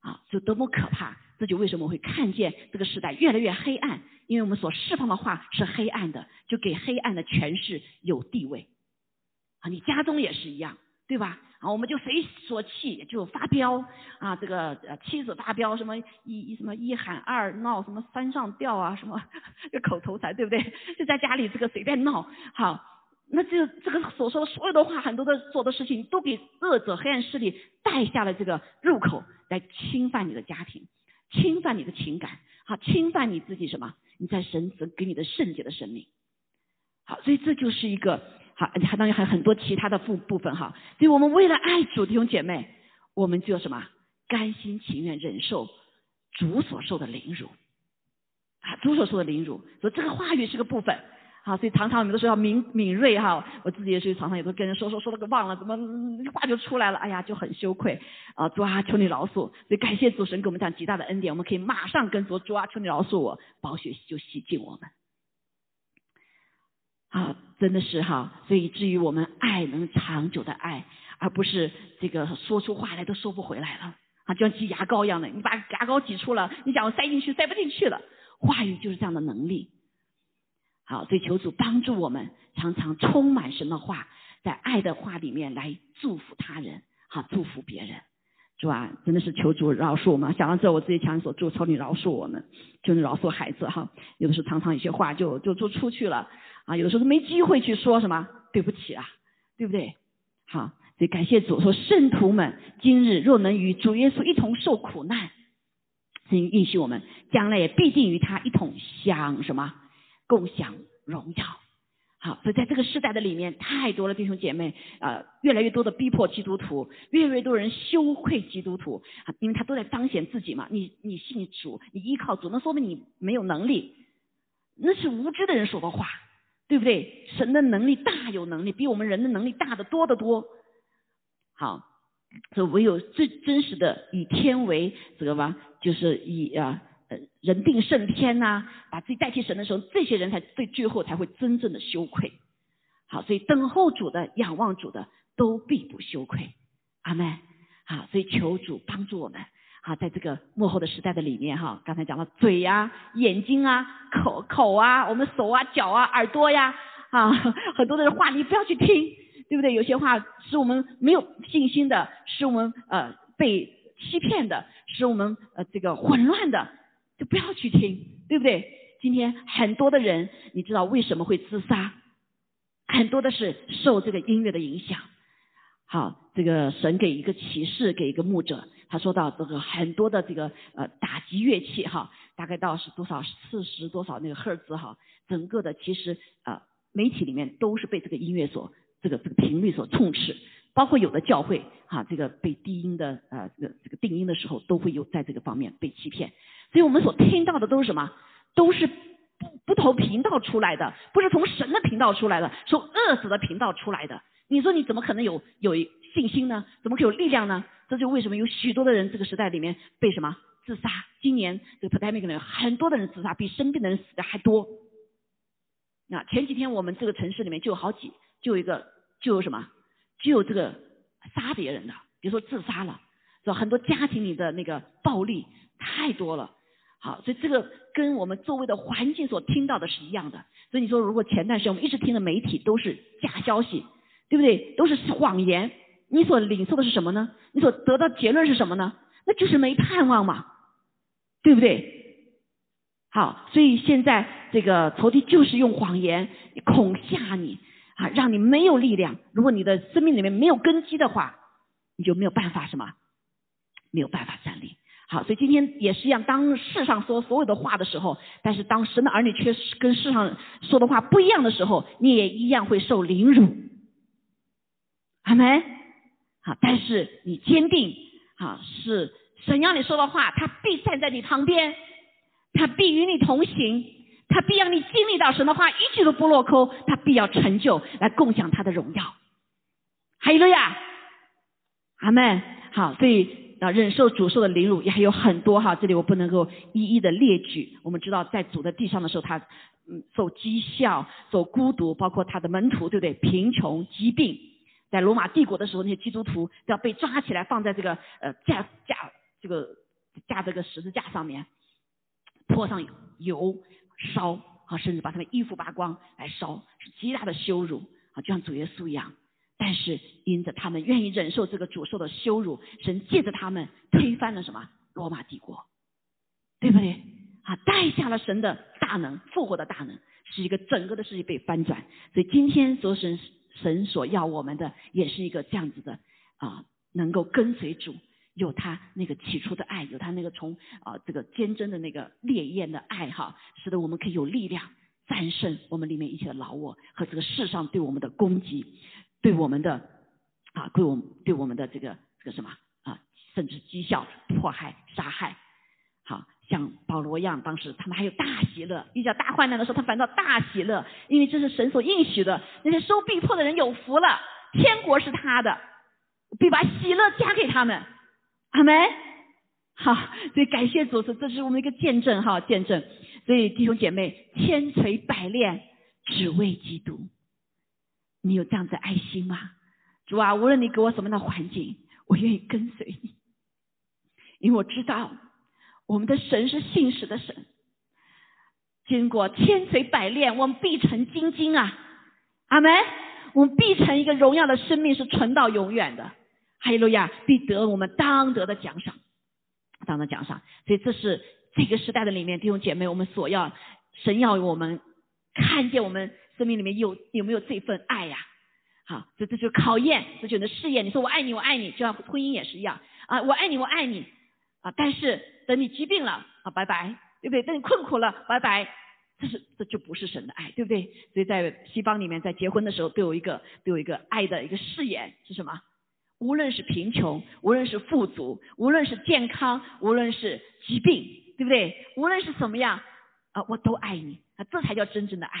啊，就多么可怕！这就为什么会看见这个时代越来越黑暗。因为我们所释放的话是黑暗的，就给黑暗的权势有地位啊！你家中也是一样，对吧？啊，我们就随所气就发飙啊！这个妻子发飙，什么一一什么一喊二闹，什么三上吊啊，什么 这口头禅，对不对？就在家里这个随便闹，好，那这这个所说的所有的话，很多的做的事情，都给恶者黑暗势力带下了这个入口，来侵犯你的家庭，侵犯你的情感，好，侵犯你自己什么？你在神神给你的圣洁的生命，好，所以这就是一个好，而且还当然还有很多其他的部部分哈。所以我们为了爱主弟兄姐妹，我们就什么甘心情愿忍受主所受的凌辱啊，主所受的凌辱。所以这个话语是个部分。好，所以常常我们都说要敏敏锐哈，我自己也是常常有时候跟人说说说了个忘了，怎么话就出来了，哎呀就很羞愧啊，主啊求你饶恕，所以感谢主神给我们这样极大的恩典，我们可以马上跟主主啊求你饶恕我，宝血就洗净我们，啊真的是哈，所以至于我们爱能长久的爱，而不是这个说出话来都说不回来了。啊，就像挤牙膏一样的，你把牙膏挤出了，你想塞进去塞不进去了。话语就是这样的能力。好，所以求主帮助我们，常常充满神的话，在爱的话里面来祝福他人，好祝福别人。主啊，真的是求主饶恕我们。想到这，我自己强所祝，求你饶恕我们，求你饶恕孩子哈。有的时候常常有些话就就就出去了啊，有的时候没机会去说什么对不起啊，对不对？好，所以感谢主说，圣徒们今日若能与主耶稣一同受苦难，神允许我们将来也必定与他一同享什么，共享荣耀。好，所以在这个时代的里面，太多了弟兄姐妹啊，越来越多的逼迫基督徒，越来越多人羞愧基督徒啊，因为他都在彰显自己嘛。你你信主，你依靠主，那说明你没有能力，那是无知的人说的话，对不对？神的能力大有能力，比我们人的能力大得多得多。好，所以唯有最真实的以天为这个吧，就是以啊呃。人定胜天呐，把自己代替神的时候，这些人才最最后才会真正的羞愧。好，所以等候主的、仰望主的都必不羞愧。阿门。好，所以求主帮助我们。好，在这个幕后的时代的里面哈，刚才讲了嘴呀、眼睛啊、口口啊、我们手啊、脚啊、耳朵呀啊，很多的话你不要去听，对不对？有些话是我们没有信心的，是我们呃被欺骗的，是我们呃这个混乱的。就不要去听，对不对？今天很多的人，你知道为什么会自杀？很多的是受这个音乐的影响。好，这个神给一个启示，给一个牧者，他说到这个很多的这个呃打击乐器哈，大概到是多少四十多少那个赫兹哈，整个的其实呃媒体里面都是被这个音乐所这个这个频率所充斥，包括有的教会哈，这个被低音的呃这个这个定音的时候，都会有在这个方面被欺骗。所以我们所听到的都是什么？都是不不同频道出来的，不是从神的频道出来的，从恶死的频道出来的。你说你怎么可能有有信心呢？怎么可有力量呢？这就为什么有许多的人这个时代里面被什么自杀？今年这个 pandemic 里很多的人自杀，比生病的人死的还多。那前几天我们这个城市里面就有好几，就有一个就有什么，就有这个杀别人的，比如说自杀了，是吧？很多家庭里的那个暴力太多了。好，所以这个跟我们周围的环境所听到的是一样的。所以你说，如果前段时间我们一直听的媒体都是假消息，对不对？都是谎言，你所领受的是什么呢？你所得到结论是什么呢？那就是没盼望嘛，对不对？好，所以现在这个仇敌就是用谎言恐吓你啊，让你没有力量。如果你的生命里面没有根基的话，你就没有办法什么，没有办法站立。好，所以今天也是一样。当世上说所有的话的时候，但是当神的儿女却跟世上说的话不一样的时候，你也一样会受凌辱。阿门。好，但是你坚定，好是神要你说的话，他必站在你旁边，他必与你同行，他必让你经历到神的话一句都不落空，他必要成就来共享他的荣耀。还有了呀，阿门。好，所以。啊，忍受主受的凌辱也还有很多哈，这里我不能够一一的列举。我们知道，在主的地上的时候，他嗯受讥笑、受孤独，包括他的门徒，对不对？贫穷、疾病，在罗马帝国的时候，那些基督徒都要被抓起来，放在这个呃架架这个架这个十字架上面，泼上油烧，啊，甚至把他们衣服扒光来烧，是极大的羞辱啊，就像主耶稣一样。但是因着他们愿意忍受这个主受的羞辱，神借着他们推翻了什么罗马帝国，对不对？啊，带下了神的大能，复活的大能，是一个整个的世界被翻转。所以今天所有神神所要我们的，也是一个这样子的啊，能够跟随主，有他那个起初的爱，有他那个从啊这个坚贞的那个烈焰的爱哈，使得我们可以有力量战胜我们里面一切的老我和这个世上对我们的攻击。对我们的啊，对我们对我们的这个这个什么啊，甚至讥笑、迫害、杀害，好像保罗一样，当时他们还有大喜乐，遇到大患难的时候，他反倒大喜乐，因为这是神所应许的。那些受逼迫的人有福了，天国是他的，必把喜乐加给他们。阿门。好，所以感谢主，这这是我们一个见证哈，见证。所以弟兄姐妹，千锤百炼，只为基督。你有这样子爱心吗？主啊，无论你给我什么样的环境，我愿意跟随你，因为我知道我们的神是信实的神，经过千锤百炼，我们必成精金啊！阿门。我们必成一个荣耀的生命，是存到永远的。哈利路亚，必得我们当得的奖赏，当得奖赏。所以这是这个时代的里面弟兄姐妹，我们所要神要我们看见我们生命里面有有没有这份爱呀？好，这这就是考验，这就是试验。你说我爱你，我爱你，就像婚姻也是一样啊，我爱你，我爱你啊。但是等你疾病了啊，拜拜，对不对？等你困苦了，拜拜，这是这就不是神的爱，对不对？所以在西方里面，在结婚的时候都有一个都有一个爱的一个誓言是什么？无论是贫穷，无论是富足，无论是健康，无论是疾病，对不对？无论是怎么样啊，我都爱你啊，这才叫真正的爱。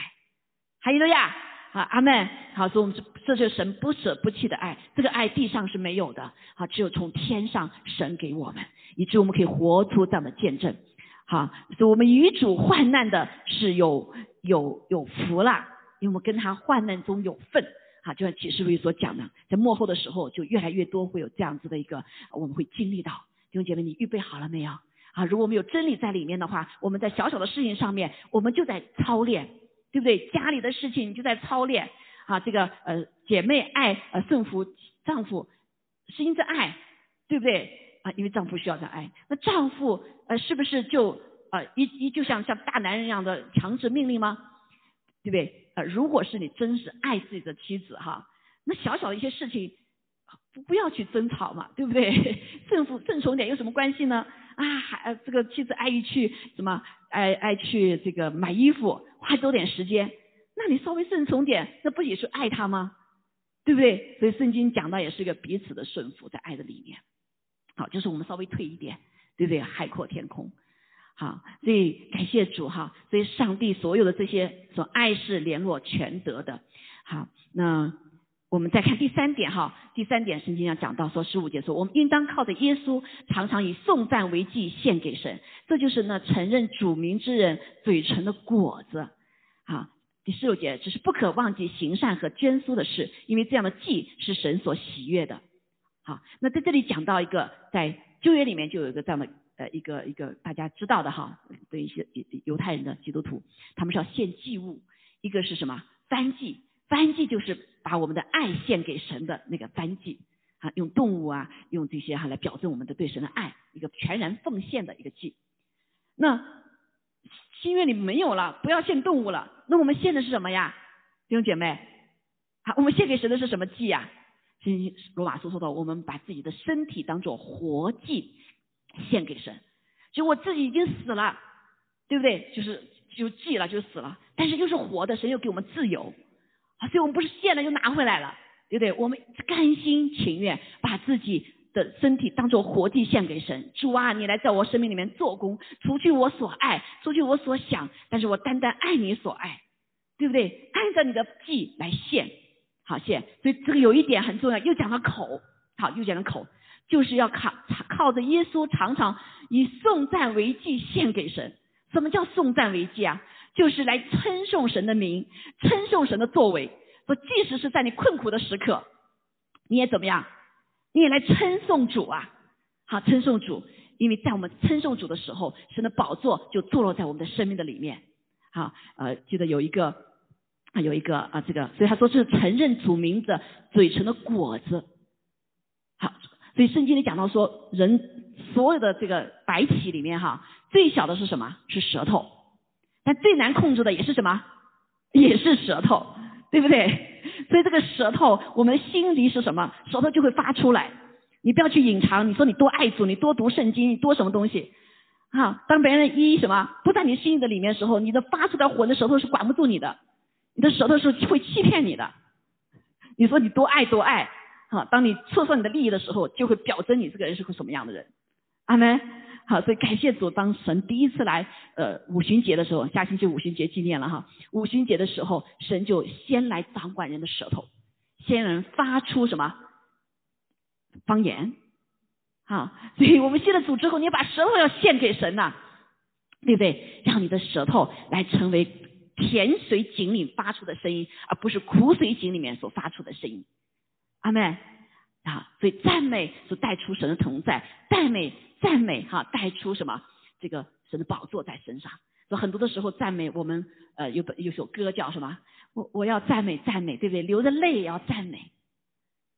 还有了呀。好，阿门。好，所以我们这这就是神不舍不弃的爱，这个爱地上是没有的，好，只有从天上神给我们，以致我们可以活出这样的见证。好，所以我们与主患难的是有有有福啦，因为我们跟他患难中有份。好，就像启示录所讲的，在幕后的时候，就越来越多会有这样子的一个，我们会经历到。弟兄姐妹，你预备好了没有？啊，如果我们有真理在里面的话，我们在小小的事情上面，我们就在操练。对不对？家里的事情你就在操练啊，这个呃姐妹爱呃顺服丈夫，是因着爱，对不对啊？因为丈夫需要的爱，那丈夫呃是不是就呃一一就像像大男人一样的强制命令吗？对不对？呃，如果是你真是爱自己的妻子哈，那小小的一些事情不不要去争吵嘛，对不对？正负正从点有什么关系呢？啊，还这个妻子爱意去什么爱爱去这个买衣服。花多点时间，那你稍微顺从点，那不也是爱他吗？对不对？所以圣经讲到也是一个彼此的顺服，在爱的里面。好，就是我们稍微退一点，对不对？海阔天空。好，所以感谢主哈。所以上帝所有的这些说爱是联络全德的。好，那我们再看第三点哈。第三点圣经上讲到说十五节说，我们应当靠着耶稣，常常以颂赞为祭献给神。这就是那承认主名之人嘴唇的果子。好，第十六节，只是不可忘记行善和捐书的事，因为这样的祭是神所喜悦的。好，那在这里讲到一个，在旧约里面就有一个这样的呃一个一个大家知道的哈，对一些犹太人的基督徒，他们是要献祭物，一个是什么燔祭，燔祭就是把我们的爱献给神的那个燔祭啊，用动物啊，用这些哈来表证我们的对神的爱，一个全然奉献的一个祭。那心愿里没有了，不要献动物了。那我们献的是什么呀，弟兄姐妹？好，我们献给神的是什么祭呀？经罗马书说到，我们把自己的身体当做活祭献给神。就我自己已经死了，对不对？就是就祭了，就死了。但是又是活的，神又给我们自由。啊，所以我们不是献了就拿回来了，对不对？我们甘心情愿把自己。的身体当做活祭献给神，主啊，你来在我生命里面做工，除去我所爱，除去我所想，但是我单单爱你所爱，对不对？按照你的祭来献，好献。所以这个有一点很重要，又讲了口，好，又讲了口，就是要靠靠着耶稣，常常以颂赞为祭献给神。什么叫颂赞为祭啊？就是来称颂神的名，称颂神的作为。说即使是在你困苦的时刻，你也怎么样？你也来称颂主啊，好称颂主，因为在我们称颂主的时候，神的宝座就坐落在我们的生命的里面。好，呃，记得有一个啊，有一个啊，这个，所以他说是承认主名的嘴唇的果子。好，所以圣经里讲到说，人所有的这个白体里面哈，最小的是什么？是舌头，但最难控制的也是什么？也是舌头，对不对？所以这个舌头，我们心里是什么？舌头就会发出来。你不要去隐藏，你说你多爱主，你多读圣经，你多什么东西？啊，当别人一什么不在你心里的里面的时候，你的发出的火的舌头是管不住你的，你的舌头是会欺骗你的。你说你多爱多爱，啊，当你测算你的利益的时候，就会表征你这个人是个什么样的人。阿门。好，所以感谢主，当神第一次来，呃，五旬节的时候，下星期五旬节纪念了哈。五旬节的时候，神就先来掌管人的舌头，先人发出什么方言，好，所以我们信了主之后，你把舌头要献给神呐，对不对？让你的舌头来成为甜水井里发出的声音，而不是苦水井里面所发出的声音。阿妹，啊，所以赞美是带出神的同在，赞美赞美哈带出什么？这个神的宝座在身上。所以很多的时候赞美我们呃有本有首歌叫什么？我我要赞美赞美，对不对？流着泪也要赞美。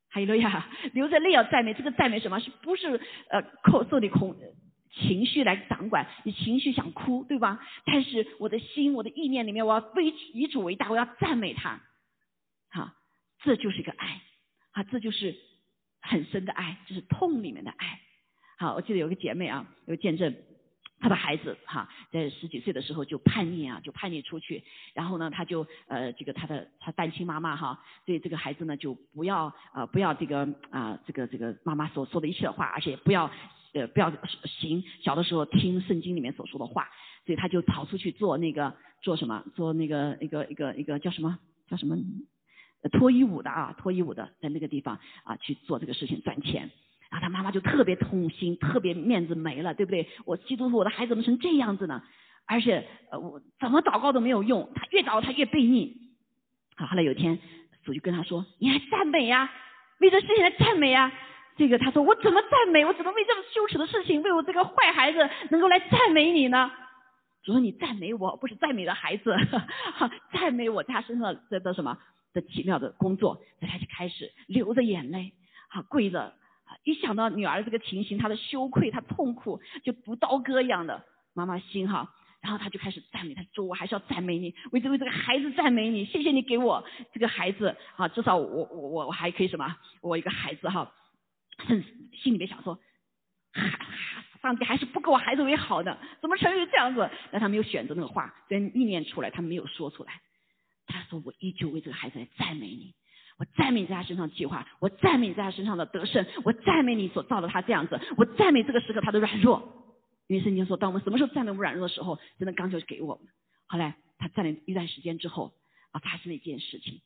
哈利路亚，流着泪要赞美，这个赞美什么？是不是呃口受的空情绪来掌管？你情绪想哭，对吧？但是我的心，我的意念里面，我要非以主为大，我要赞美他。好，这就是一个爱啊，这就是很深的爱，就是痛里面的爱。好，我记得有个姐妹啊，有见证。她的孩子哈，在十几岁的时候就叛逆啊，就叛逆出去，然后呢，她就呃，这个她的她单亲妈妈哈，对这个孩子呢就不要啊，不要这个啊，这个这个妈妈所说的一切话，而且不要呃不要行小的时候听圣经里面所说的话，所以他就跑出去做那个做什么做那个一个一个一个叫什么叫什么脱衣舞的啊，脱衣舞的在那个地方啊去做这个事情赚钱。然后他妈妈就特别痛心，特别面子没了，对不对？我基督徒，我的孩子怎么成这样子呢？而且呃，我怎么祷告都没有用，他越祷告他越背逆。好，后来有一天主就跟他说：“你还赞美呀？为这事情来赞美呀？”这个他说：“我怎么赞美？我怎么为这么羞耻的事情，为我这个坏孩子能够来赞美你呢？”主说：“你赞美我，不是赞美的孩子，赞美我在他身上的的什么的奇妙的工作。”他就开始流着眼泪，好跪着。一想到女儿这个情形，她的羞愧，她痛苦，就如刀割一样的妈妈心哈。然后他就开始赞美，他说：“我还是要赞美你，为这为这个孩子赞美你，谢谢你给我这个孩子啊，至少我我我我还可以什么，我一个孩子哈。”甚至 心里面想说：“哈上帝还是不给我孩子为好的，怎么成为这样子？”但他没有选择那个话，跟意念出来，他没有说出来。他说：“我依旧为这个孩子来赞美你。”我赞美在他身上的计划，我赞美在他身上的得胜，我赞美你所造的他这样子，我赞美这个时刻他的软弱。因为圣经说，当我们什么时候赞美我们软弱的时候，真的刚就给我们。后来他赞美一段时间之后，啊，发生了一件事情，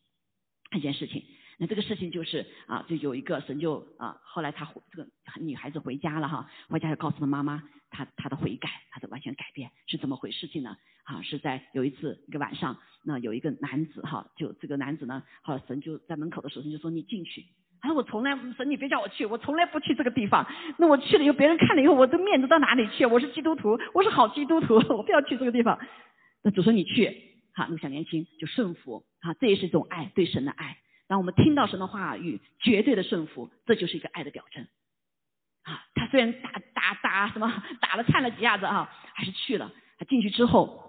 一件事情。那这个事情就是啊，就有一个神就啊，后来他这个女孩子回家了哈，回家就告诉了妈妈，她她的悔改，她的完全改变是怎么回事情呢？啊，是在有一次一个晚上，那有一个男子哈，就这个男子呢，好神就在门口的时候，神就说你进去。他说我从来神你别叫我去，我从来不去这个地方。那我去了以后，别人看了以后，我的面子到哪里去？我是基督徒，我是好基督徒，我不要去这个地方。那主说你去，好，那个小年轻就顺服，啊，这也是一种爱，对神的爱。当我们听到神的话语，绝对的顺服，这就是一个爱的表征。啊，他虽然打打打什么，打了颤了几下子啊，还是去了。他进去之后。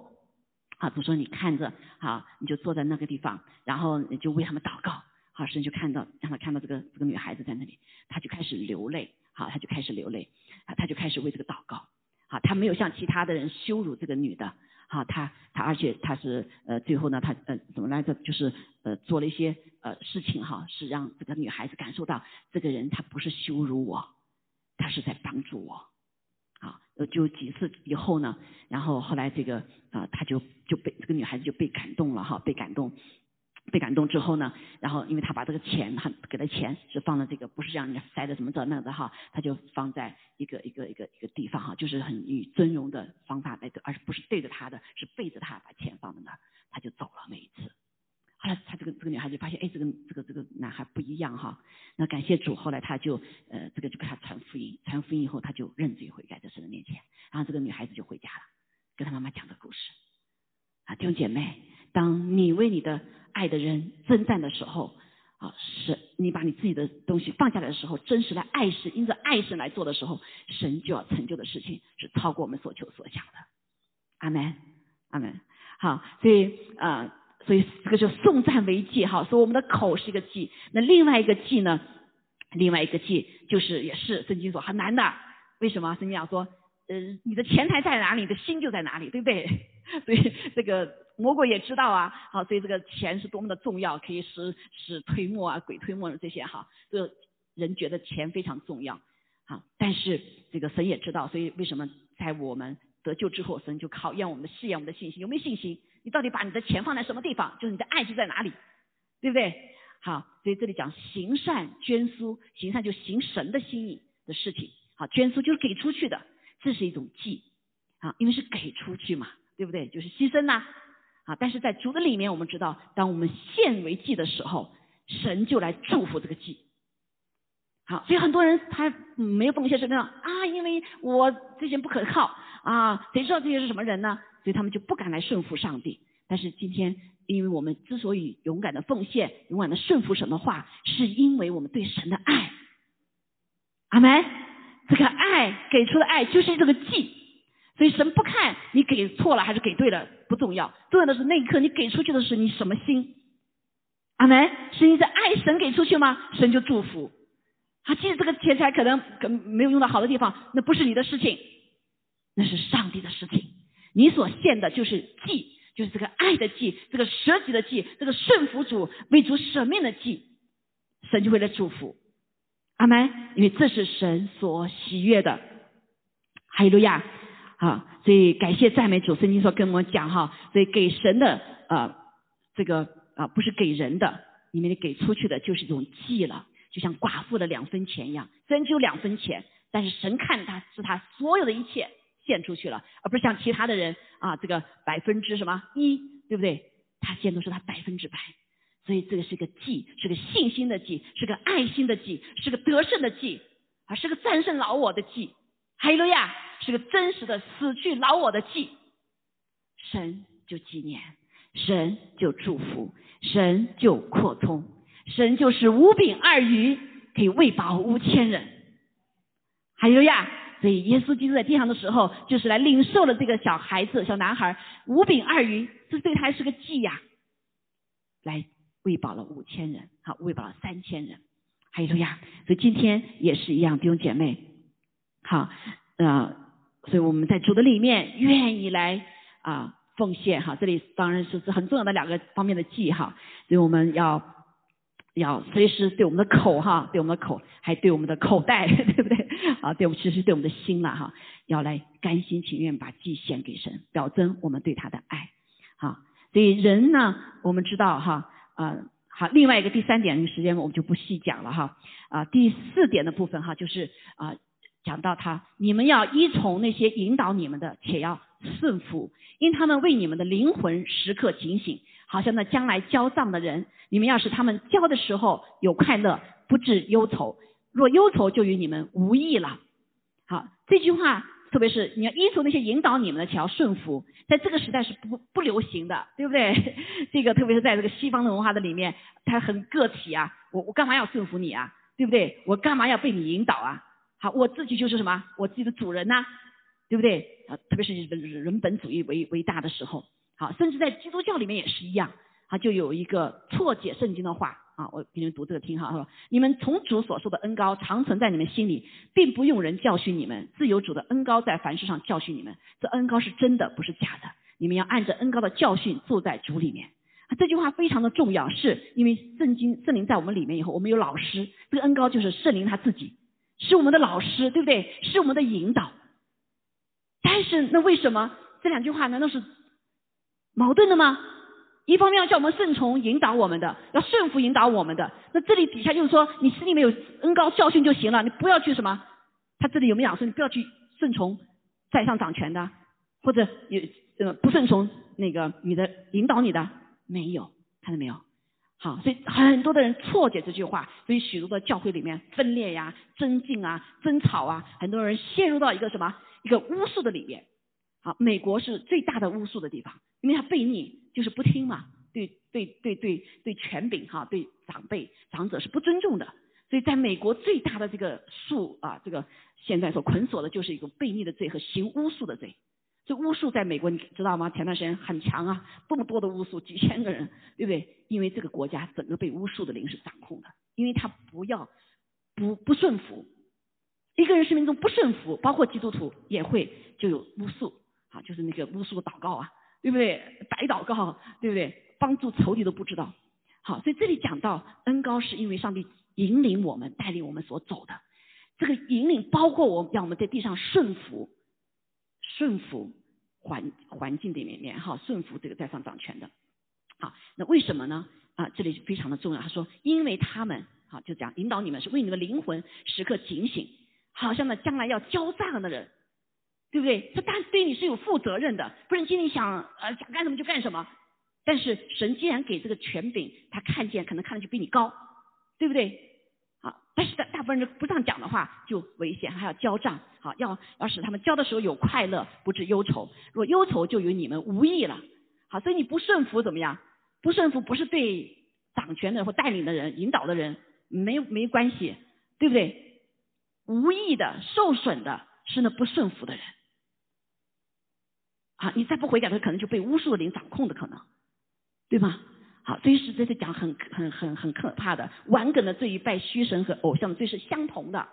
啊，主说你看着，好，你就坐在那个地方，然后你就为他们祷告。好，神就看到，让他看到这个这个女孩子在那里，他就开始流泪。好，他就开始流泪，啊，他就开始为这个祷告。好，他没有像其他的人羞辱这个女的。啊，他他而且他是呃最后呢，他呃怎么来着？就是呃做了一些呃事情哈，是让这个女孩子感受到这个人他不是羞辱我，他是在帮助我。啊，就几次以后呢，然后后来这个啊，他就就被这个女孩子就被感动了哈，被感动，被感动之后呢，然后因为他把这个钱他给的钱是放在这个不是让人家塞的什么这那的哈，他就放在一个一个一个一个地方哈，就是很以尊荣的方法来，而不是对着他的，是背着他把钱放在那，他就走了每一次。后来他这个这个女孩就发现，哎，这个这个这个男孩不一样哈。那感谢主，后来他就呃这个就给他传福音，传福音以后他就认罪悔改在神的面前。然后这个女孩子就回家了，跟他妈妈讲的故事。啊，弟兄姐妹，当你为你的爱的人征战的时候，啊，是你把你自己的东西放下来的时候，真实的爱是因着爱神来做的时候，神就要成就的事情是超过我们所求所想的。阿门，阿门。好，所以啊。所以这个就颂赞为祭哈，所以我们的口是一个祭。那另外一个祭呢？另外一个祭就是也是圣经说很难的。为什么？圣经讲说，呃，你的钱财在哪里，你的心就在哪里，对不对？所以这个魔鬼也知道啊。好，所以这个钱是多么的重要，可以使使推磨啊，鬼推磨这些哈。这人觉得钱非常重要。好，但是这个神也知道，所以为什么在我们得救之后，神就考验我们的试验我们的信心，有没有信心？你到底把你的钱放在什么地方？就是你的爱就在哪里，对不对？好，所以这里讲行善捐书，行善就行神的心意的事情。好，捐书就是给出去的，这是一种祭啊，因为是给出去嘛，对不对？就是牺牲呐。但是在主的里面，我们知道，当我们献为祭的时候，神就来祝福这个祭。好，所以很多人他没有奉献是那样啊，因为我这些不可靠啊，谁知道这些是什么人呢？所以他们就不敢来顺服上帝。但是今天，因为我们之所以勇敢的奉献，勇敢的顺服神的话，是因为我们对神的爱。阿门。这个爱给出的爱就是这个祭，所以神不看你给错了还是给对了不重要，重要的是那一刻你给出去的是你什么心。阿门。是你在爱神给出去吗？神就祝福。啊，即使这个钱财可能可没有用到好的地方，那不是你的事情，那是上帝的事情。你所献的就是祭，就是这个爱的祭，这个舍己的祭，这个顺服主为主舍命的祭，神就会来祝福。阿门。因为这是神所喜悦的。哈利路亚。啊，所以感谢赞美主。圣经说跟我们讲哈，所以给神的呃这个啊不是给人的，你们给出去的就是一种祭了。就像寡妇的两分钱一样，虽然只有两分钱，但是神看他是他所有的一切献出去了，而不是像其他的人啊，这个百分之什么一，对不对？他献都是他百分之百，所以这个是个祭，是个信心的祭，是个爱心的祭，是个得胜的祭，啊，是个战胜老我的祭。哈利路亚，是个真实的死去老我的祭。神就纪念，神就祝福，神就扩充。神就是五饼二鱼，可以喂饱五千人。还有呀，所以耶稣基督在地上的时候，就是来领受了这个小孩子、小男孩五饼二鱼，这对他是个祭呀，来喂饱了五千人，好，喂饱了三千人。还有呀，所以今天也是一样，弟兄姐妹，好，呃，所以我们在主的里面愿意来啊奉献哈，这里当然是是很重要的两个方面的祭哈，所以我们要。要随时对我们的口哈，对我们的口，还对我们的口袋，对不对？啊，对我们其实对我们的心了哈，要来甘心情愿把祭献给神，表征我们对他的爱。好，所以人呢，我们知道哈，啊，好，另外一个第三点，时间我们就不细讲了哈。啊，第四点的部分哈，就是啊，讲到他，你们要依从那些引导你们的，且要顺服，因他们为你们的灵魂时刻警醒。好像那将来交账的人，你们要是他们交的时候有快乐，不致忧愁；若忧愁，就与你们无益了。好，这句话，特别是你要依从那些引导你们的，且要顺服，在这个时代是不不流行的，对不对？这个特别是在这个西方的文化的里面，它很个体啊，我我干嘛要顺服你啊？对不对？我干嘛要被你引导啊？好，我自己就是什么？我自己的主人呐，对不对？啊，特别是人人本主义为为大的时候。好，甚至在基督教里面也是一样，啊，就有一个错解圣经的话啊，我给你们读这个听哈，说你们从主所受的恩高常存在你们心里，并不用人教训你们，自有主的恩高在凡事上教训你们，这恩高是真的，不是假的，你们要按着恩高的教训住在主里面。这句话非常的重要，是因为圣经圣灵在我们里面以后，我们有老师，这个恩高就是圣灵他自己，是我们的老师，对不对？是我们的引导。但是那为什么这两句话难道是？矛盾的吗？一方面要叫我们顺从引导我们的，要顺服引导我们的。那这里底下就是说，你心里面有恩高教训就行了，你不要去什么。他这里有没有讲说，你不要去顺从在上掌权的，或者有呃不顺从那个你的引导你的？没有，看到没有？好，所以很多的人错解这句话，所以许多的教会里面分裂呀、增进啊、争吵啊，很多人陷入到一个什么一个巫术的里面。好，美国是最大的巫术的地方，因为他悖逆，就是不听嘛，对对对对对权柄哈，对长辈长者是不尊重的，所以在美国最大的这个术啊，这个现在所捆锁的就是一个悖逆的罪和行巫术的罪。这巫术在美国你知道吗？前段时间很强啊，这么多的巫术，几千个人，对不对？因为这个国家整个被巫术的灵是掌控的，因为他不要不不顺服，一个人生命中不顺服，包括基督徒也会就有巫术。啊，就是那个巫术的祷告啊，对不对？白祷告，对不对？帮助仇敌都不知道。好，所以这里讲到恩高是因为上帝引领我们、带领我们所走的。这个引领包括我让我们在地上顺服、顺服环环境里面，哈，顺服这个在上掌权的。好，那为什么呢？啊，这里非常的重要。他说，因为他们，好，就讲引导你们是为你们灵魂时刻警醒，好像呢将来要交战的人。对不对？他当然对你是有负责任的，不然今天想呃想干什么就干什么。但是神既然给这个权柄，他看见可能看的就比你高，对不对？好，但是大大部分人不这样讲的话就危险，还要交账，好，要要使他们交的时候有快乐，不致忧愁。如果忧愁，就与你们无益了。好，所以你不顺服怎么样？不顺服不是对掌权的或带领的人、引导的人没没关系，对不对？无益的、受损的是那不顺服的人。啊，你再不悔改，他可能就被巫术的灵掌控的可能，对吗？好，所以是这是讲很很很很可怕的，顽梗的罪与拜虚神和偶像的罪是相同的。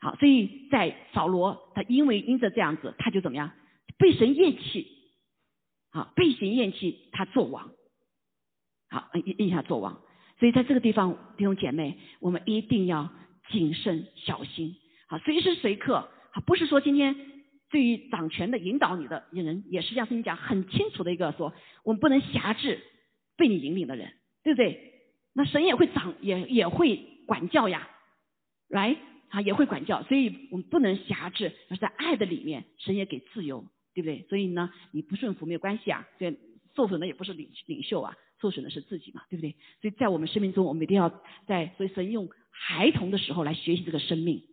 好，所以在扫罗，他因为因着这样子，他就怎么样？被神厌弃，好，被神厌弃，他做王，好，一一下做王。所以在这个地方，弟兄姐妹，我们一定要谨慎小心，好，随时随刻，好，不是说今天对于掌权的引导你的人，也是像圣经讲很清楚的一个说，我们不能辖制。被你引领的人，对不对？那神也会掌，也也会管教呀，right 啊，也会管教，所以我们不能辖制，而在爱的里面，神也给自由，对不对？所以呢，你不顺服没有关系啊，所以受损的也不是领领袖啊，受损的是自己嘛，对不对？所以在我们生命中，我们一定要在，所以神用孩童的时候来学习这个生命，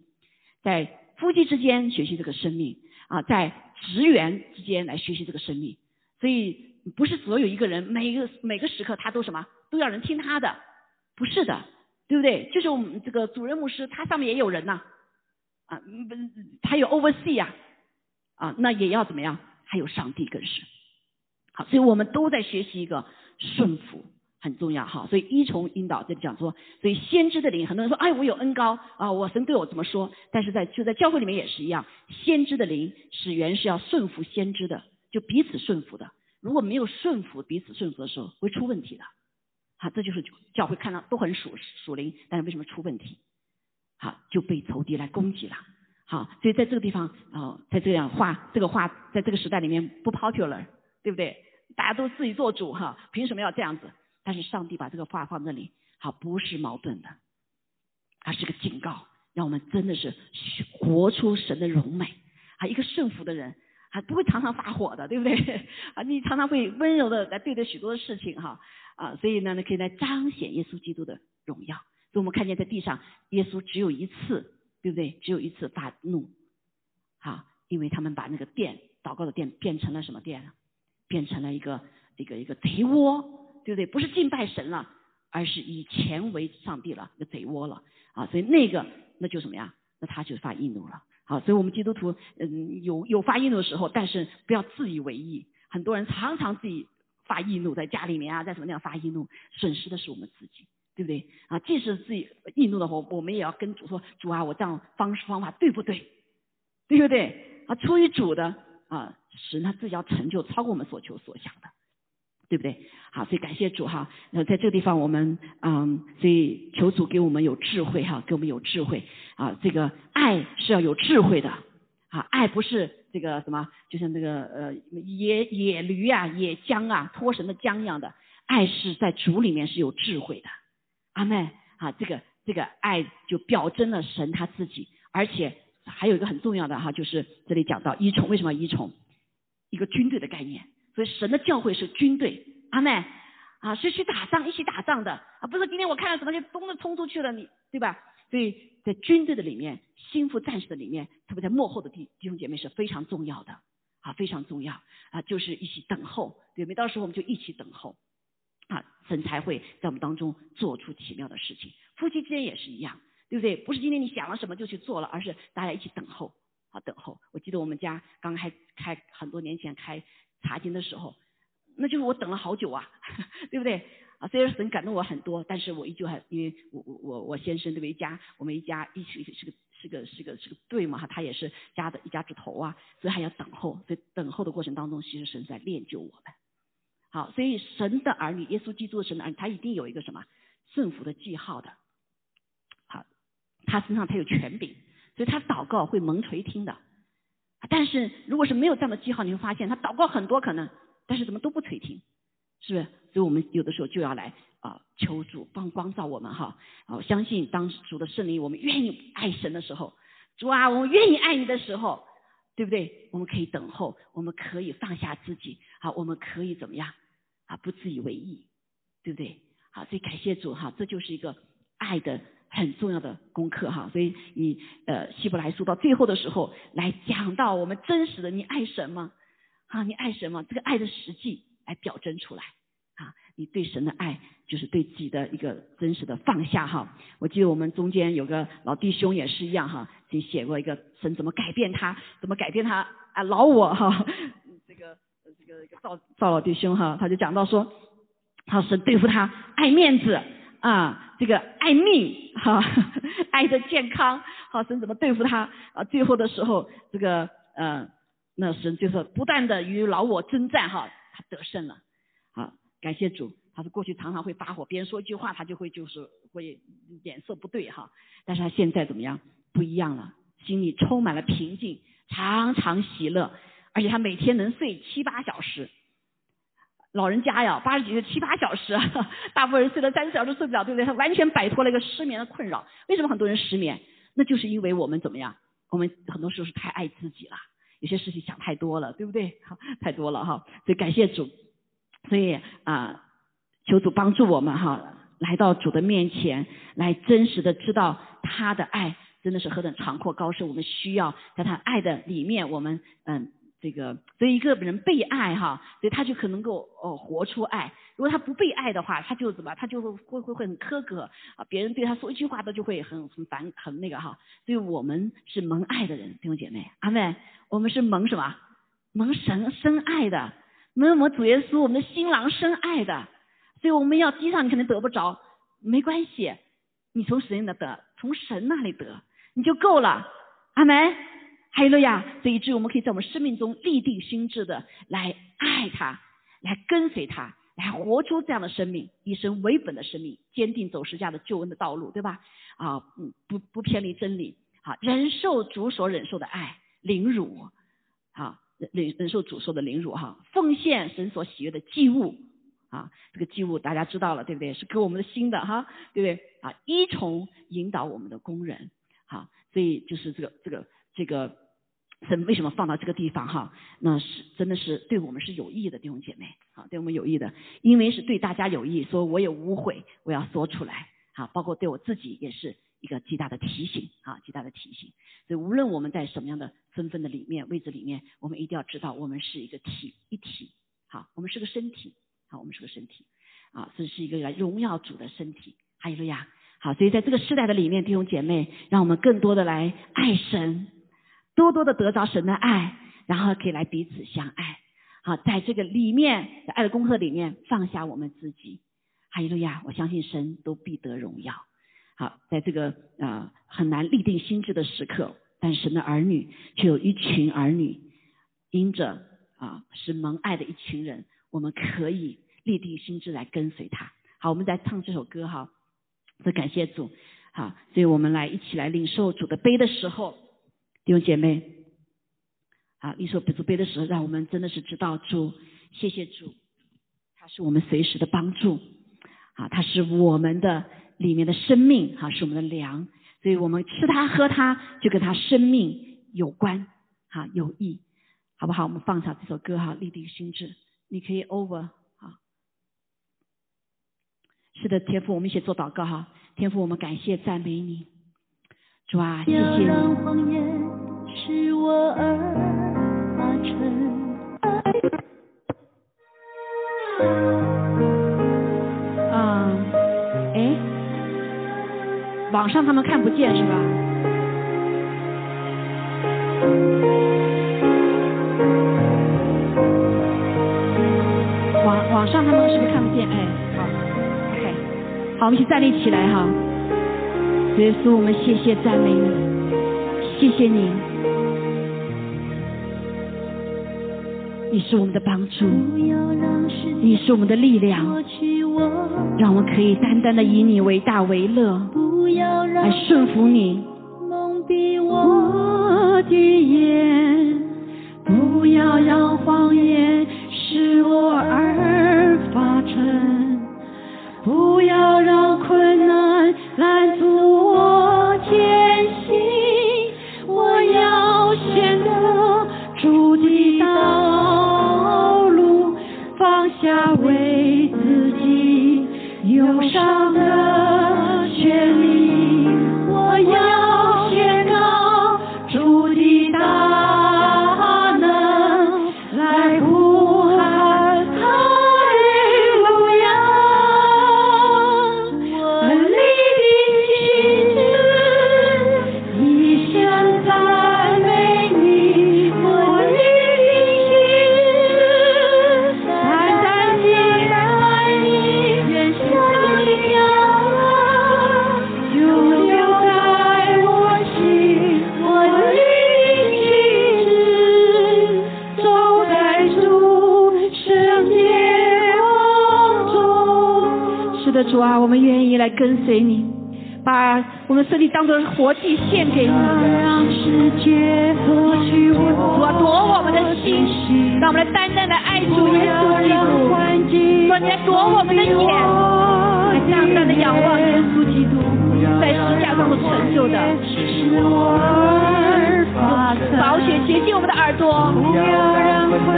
在夫妻之间学习这个生命啊，在职员之间来学习这个生命，所以。不是所有一个人每个每个时刻他都什么都要人听他的，不是的，对不对？就是我们这个主任牧师，他上面也有人呐，啊，不，他有 oversee 呀，啊，那也要怎么样？还有上帝更是，好，所以我们都在学习一个顺服很重要哈。所以依从引导这里讲说，所以先知的灵，很多人说，哎，我有恩高啊，我神对我怎么说？但是在就在教会里面也是一样，先知的灵始源是要顺服先知的，就彼此顺服的。如果没有顺服彼此顺服的时候，会出问题的。好，这就是教会看到都很属属灵，但是为什么出问题？好，就被仇敌来攻击了。好，所以在这个地方啊，在这样话，这个话在这个时代里面不 popular，对不对？大家都自己做主哈，凭什么要这样子？但是上帝把这个话放这里，好，不是矛盾的，它是个警告，让我们真的是活出神的荣美。啊，一个顺服的人。还不会常常发火的，对不对？啊，你常常会温柔的来对待许多的事情哈啊，所以呢，你可以来彰显耶稣基督的荣耀。所以我们看见在地上，耶稣只有一次，对不对？只有一次发怒，啊，因为他们把那个殿祷告的殿变成了什么殿？变成了一个一个一个贼窝，对不对？不是敬拜神了，而是以钱为上帝了，一个贼窝了啊！所以那个那就什么呀？那他就发易怒了。好，所以我们基督徒，嗯，有有发怒的时候，但是不要自以为意。很多人常常自己发易怒，在家里面啊，在什么地方发易怒，损失的是我们自己，对不对？啊，即使自己易怒的话，我们也要跟主说，主啊，我这样方式方法对不对？对不对？啊，出于主的啊，使他自己要成就超过我们所求所想的。对不对？好，所以感谢主哈。那在这个地方，我们嗯，所以求主给我们有智慧哈，给我们有智慧啊。这个爱是要有智慧的啊，爱不是这个什么，就像那个呃野野驴啊、野姜啊、脱神的姜一样的。爱是在主里面是有智慧的。阿妹啊，这个这个爱就表征了神他自己，而且还有一个很重要的哈，就是这里讲到依从，为什么依从？一个军队的概念。所以神的教会是军队，阿妹啊，是去打仗，一起打仗的啊，不是今天我看了什么就咚的冲出去了，你对吧？所以在军队的里面，心腹战士的里面，特别在幕后的弟弟兄姐妹是非常重要的啊，非常重要啊，就是一起等候，对没？到时候我们就一起等候啊，神才会在我们当中做出奇妙的事情。夫妻之间也是一样，对不对？不是今天你想了什么就去做了，而是大家一起等候啊，等候。我记得我们家刚开开很多年前开。查经的时候，那就是我等了好久啊，对不对？啊，虽然神感动我很多，但是我依旧还因为我我我我先生对不对？一家我们一家一起是个是个是个是个队嘛，他也是家的一家之头啊，所以还要等候，所以等候的过程当中，其实神在练就我们。好，所以神的儿女，耶稣基督的神的儿女，他一定有一个什么顺服的记号的。好，他身上他有权柄，所以他祷告会蒙垂听的。但是如果是没有这样的记号，你会发现他祷告很多可能，但是怎么都不垂听，是不是？所以我们有的时候就要来啊求助，帮光照我们哈。啊，相信当主的圣灵，我们愿意爱神的时候，主啊，我们愿意爱你的时候，对不对？我们可以等候，我们可以放下自己，好，我们可以怎么样？啊，不自以为意，对不对？好，所以感谢主哈，这就是一个爱的很重要的功课哈。所以以呃希伯来书到最后的时候来讲到我们真实的你爱什么啊？你爱什么？这个爱的实际来表征出来啊！你对神的爱就是对自己的一个真实的放下哈。我记得我们中间有个老弟兄也是一样哈，就写过一个神怎么改变他，怎么改变他啊老我哈。这个这个赵赵老弟兄哈，他就讲到说。他神对付他爱面子啊，这个爱命哈，爱的健康，好神怎么对付他啊？最后的时候，这个呃，那神就是不断的与老我征战哈，他得胜了，好感谢主。他是过去常常会发火，别人说一句话他就会就是会脸色不对哈，但是他现在怎么样？不一样了，心里充满了平静，常常喜乐，而且他每天能睡七八小时。老人家呀，八十几岁七八小时，大部分人睡了三四小时睡不了，对不对？他完全摆脱了一个失眠的困扰。为什么很多人失眠？那就是因为我们怎么样？我们很多时候是太爱自己了，有些事情想太多了，对不对？好，太多了哈。所以感谢主，所以啊，求主帮助我们哈，来到主的面前，来真实的知道他的爱真的是何等长阔高深。我们需要在他爱的里面，我们嗯。这个，所以一个人被爱哈，所以他就可能够哦活出爱。如果他不被爱的话，他就怎么，他就会会会会很苛刻啊，别人对他说一句话，他就会很很烦，很那个哈。所以我们是蒙爱的人，弟兄姐妹，阿妹，我们是蒙什么？蒙神深爱的，蒙我们主耶稣，我们的新郎深爱的。所以我们要地上你肯定得不着，没关系，你从神那得，从神那里得，你就够了，阿门。还有了呀，所以至于我们可以在我们生命中立定心智的来爱他，来跟随他，来活出这样的生命，一生为本的生命，坚定走十架的救恩的道路，对吧？啊，嗯，不不偏离真理，啊，忍受主所忍受的爱，凌辱，啊，忍忍受主所的凌辱，哈，奉献神所喜悦的祭物，啊，这个祭物大家知道了，对不对？是给我们的心的，哈，对不对？啊，依从引导我们的工人，好，所以就是这个这个。这个神为什么放到这个地方哈？那是真的是对我们是有益的弟兄姐妹，好，对我们有益的，因为是对大家有益，说我也无悔，我要说出来，好，包括对我自己也是一个极大的提醒，啊，极大的提醒。所以无论我们在什么样的身份的里面、位置里面，我们一定要知道，我们是一个体一体，好，我们是个身体，好，我们是个身体，啊，这是一个来荣耀主的身体，哈利路亚，好，所以在这个时代的里面，弟兄姐妹，让我们更多的来爱神。多多的得着神的爱，然后可以来彼此相爱。好，在这个里面，在爱的功课里面放下我们自己。哈利路亚！我相信神都必得荣耀。好，在这个啊很难立定心智的时刻，但神的儿女却有一群儿女，因着啊是蒙爱的一群人，我们可以立定心智来跟随他。好，我们在唱这首歌哈，是感谢主。好，所以我们来一起来领受主的杯的时候。弟兄姐妹，啊，你说不自卑的时候，让我们真的是知道主，谢谢主，他是我们随时的帮助，啊，他是我们的里面的生命，哈，是我们的粮，所以我们吃它喝它，就跟他生命有关，哈，有益，好不好？我们放下这首歌，哈，立定心智，你可以 over，啊，是的，天父，我们一起做祷告，哈，天父，我们感谢赞美你，主啊，谢谢。是我而发啊，哎，网上他们看不见是吧？网网上他们是不是看不见？哎，好，OK，好，我们一起站立起来哈。耶稣，我们谢谢赞美你，谢谢你。你是我们的帮助，你是我们的力量，让我们可以单单的以你为大为乐，来顺服你。蒙蔽我的眼，不要让谎言使我而发沉，不要让跟随你，把我们身体当做活祭献给你。主啊，夺我们的心，让我们来单单的爱主耶稣基督。主啊，你来夺我们的眼，来单单的仰望耶稣基督，在十架上所成就的。宝血洁净我们的耳朵，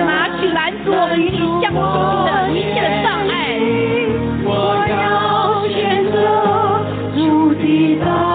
拿去拦阻我们与你相亲的一切的障碍。真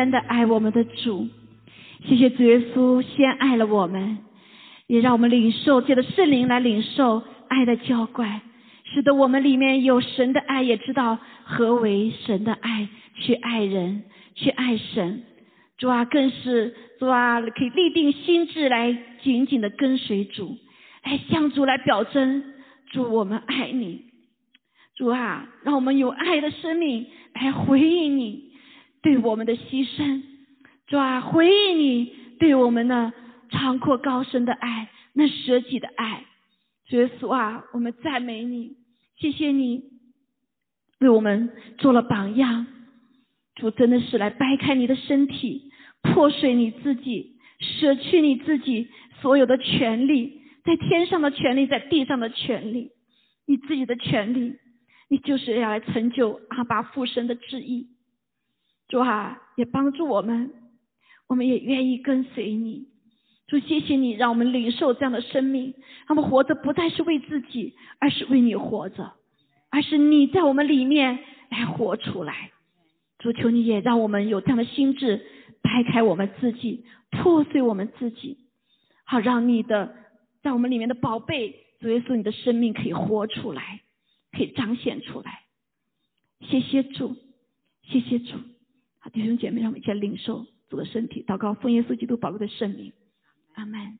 单单的爱我们的主，谢谢主耶稣先爱了我们，也让我们领受借着圣灵来领受爱的浇灌，使得我们里面有神的爱，也知道何为神的爱，去爱人，去爱神。主啊，更是主啊，可以立定心智来紧紧的跟随主，来向主来表征主，我们爱你。主啊，让我们有爱的生命来回应你对我们的牺牲，主啊，回应你对我们的长阔高深的爱，那舍己的爱。主耶稣啊，我们赞美你，谢谢你为我们做了榜样。主真的是来掰开你的身体，破碎你自己，舍去你自己所有的权利，在天上的权利，在地上的权利，你自己的权利，你就是要来成就阿爸父神的旨意。主啊，也帮助我们，我们也愿意跟随你。主，谢谢你让我们领受这样的生命，让我们活着不再是为自己，而是为你活着，而是你在我们里面来活出来。主，求你也让我们有这样的心智，掰开我们自己，破碎我们自己，好让你的在我们里面的宝贝，主耶稣，你的生命可以活出来，可以彰显出来。谢谢主，谢谢主。弟兄姐妹，让我们一起来领受主的身体，祷告奉耶稣基督宝贵的圣名。阿门。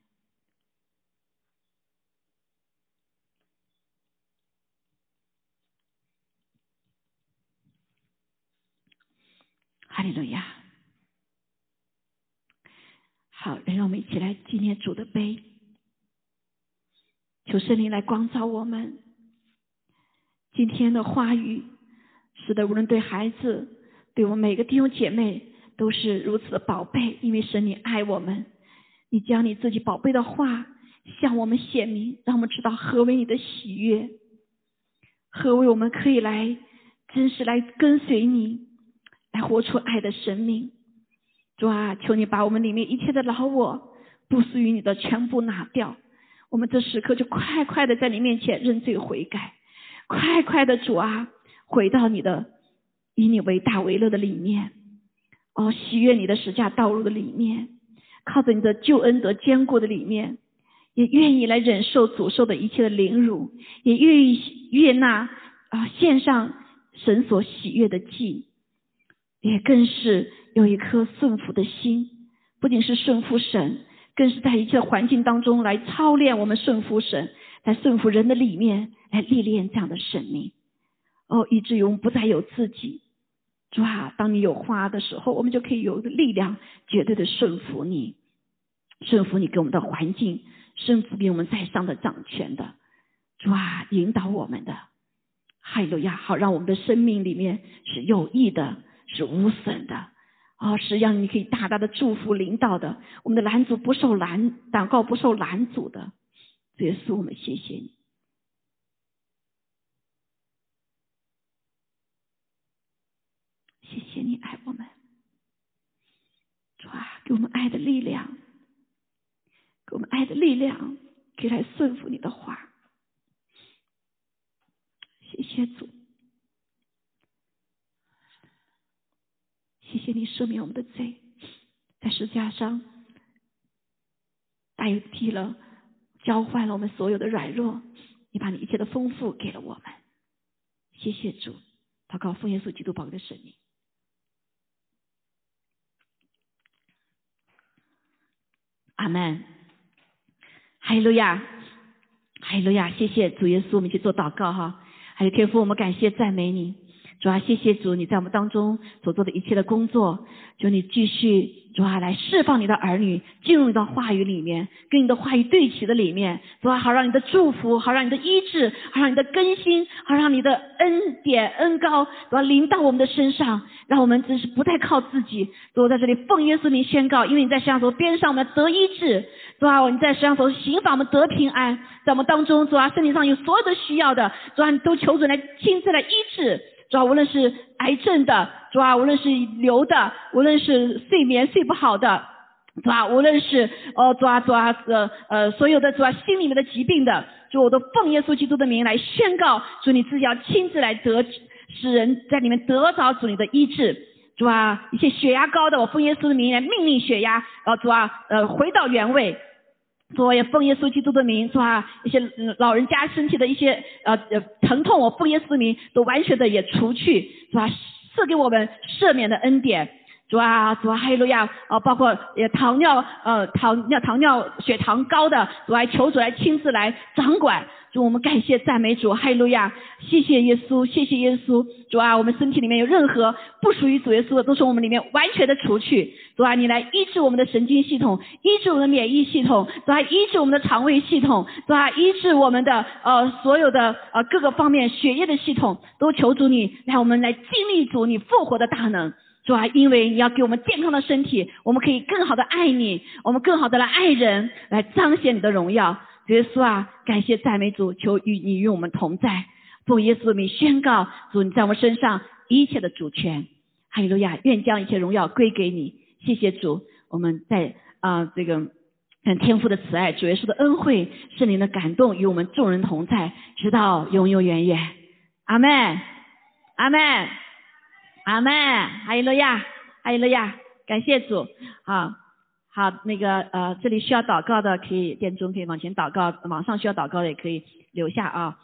哈利路亚。好，来让我们一起来纪念主的杯，求圣灵来光照我们。今天的话语，使得无论对孩子，对我们每个弟兄姐妹，都是如此的宝贝，因为神你爱我们。你将你自己宝贝的话向我们显明，让我们知道何为你的喜悦，何为我们可以来真实来跟随你，来活出爱的生命。主啊，求你把我们里面一切的老我不属于你的全部拿掉。我们这时刻就快快的在你面前认罪悔改，快快的主啊，回到你的以你为大为乐的里面，哦，喜悦你的十架道路的里面。靠着你的救恩得坚固的里面，也愿意来忍受祖受的一切的凌辱，也愿意悦纳啊献上神所喜悦的祭，也更是有一颗顺服的心，不仅是顺服神，更是在一切环境当中来操练我们顺服神，在顺服人的里面来历练这样的生命，哦，以至于我们不再有自己。主啊，当你有花的时候，我们就可以有一个力量，绝对的顺服你，顺服你给我们的环境，顺服给我们在上的掌权的。主啊，引导我们的，哈利路亚，好让我们的生命里面是有益的，是无损的，啊，是让你可以大大的祝福领导的，我们的拦阻不受拦，祷告不受拦阻的。耶稣，我们谢谢你。谢谢你爱我们，主啊，给我们爱的力量，给我们爱的力量，可以来顺服你的话。谢谢主，谢谢你赦免我们的罪，在十字架上代替了、交换了我们所有的软弱，你把你一切的丰富给了我们。谢谢主，祷告奉耶稣基督宝贵的圣名。阿门，哈利路亚，哈利路亚，谢谢主耶稣，我们去做祷告哈。还有天父，我们感谢赞美你，主啊，谢谢主你在我们当中所做的一切的工作，求你继续。主啊，来释放你的儿女，进入你的话语里面，跟你的话语对齐的里面。主啊，好让你的祝福，好让你的医治，好让你的更新，好让你的恩典恩高，主啊，临到我们的身上，让我们真是不再靠自己。主，在这里奉耶稣名宣告，因为你在上头边上，我们得医治。主啊，你在上头刑法，我们得平安。在我们当中，主啊，身体上有所有的需要的，主啊，都求主来亲自来医治。主啊，无论是癌症的，主啊，无论是流的，无论是睡眠睡不好的，主啊，无论是哦，主啊，主啊，呃呃，所有的主啊，心里面的疾病的，主，我都奉耶稣基督的名来宣告，主你自己要亲自来得使人在里面得着主你的医治，主啊，一些血压高的，我奉耶稣的名来命令血压，呃，主啊，呃，回到原位。主也奉耶稣基督的名，是吧？一些老人家身体的一些呃呃疼痛，我奉耶稣名都完全的也除去，是吧？赐给我们赦免的恩典，主啊，主啊，哈利路亚啊！包括也糖尿呃糖尿糖尿血糖高的，主来求主来亲自来掌管，主，我们感谢赞美主，哈利路亚！谢谢耶稣，谢谢耶稣，主啊，我们身体里面有任何不属于主耶稣的，都从我们里面完全的除去。主啊，你来医治我们的神经系统，医治我们的免疫系统，主啊，医治我们的肠胃系统，主啊，医治我们的呃所有的呃各个方面血液的系统，都求主你来我们来经历主你复活的大能。主啊，因为你要给我们健康的身体，我们可以更好的爱你，我们更好的来爱人，来彰显你的荣耀。主耶稣啊，感谢赞美主，求与你与我们同在。奉耶稣的名宣告，主你在我们身上一切的主权。哈利路亚，愿将一切荣耀归给你。谢谢主，我们在啊这个很天父的慈爱，主耶稣的恩惠，圣灵的感动与我们众人同在，直到永永远远。阿门，阿门。阿门，哈利路亚，哈利路亚，感谢主，好，好，那个呃，这里需要祷告的可以，殿中可以往前祷告，网上需要祷告的也可以留下啊。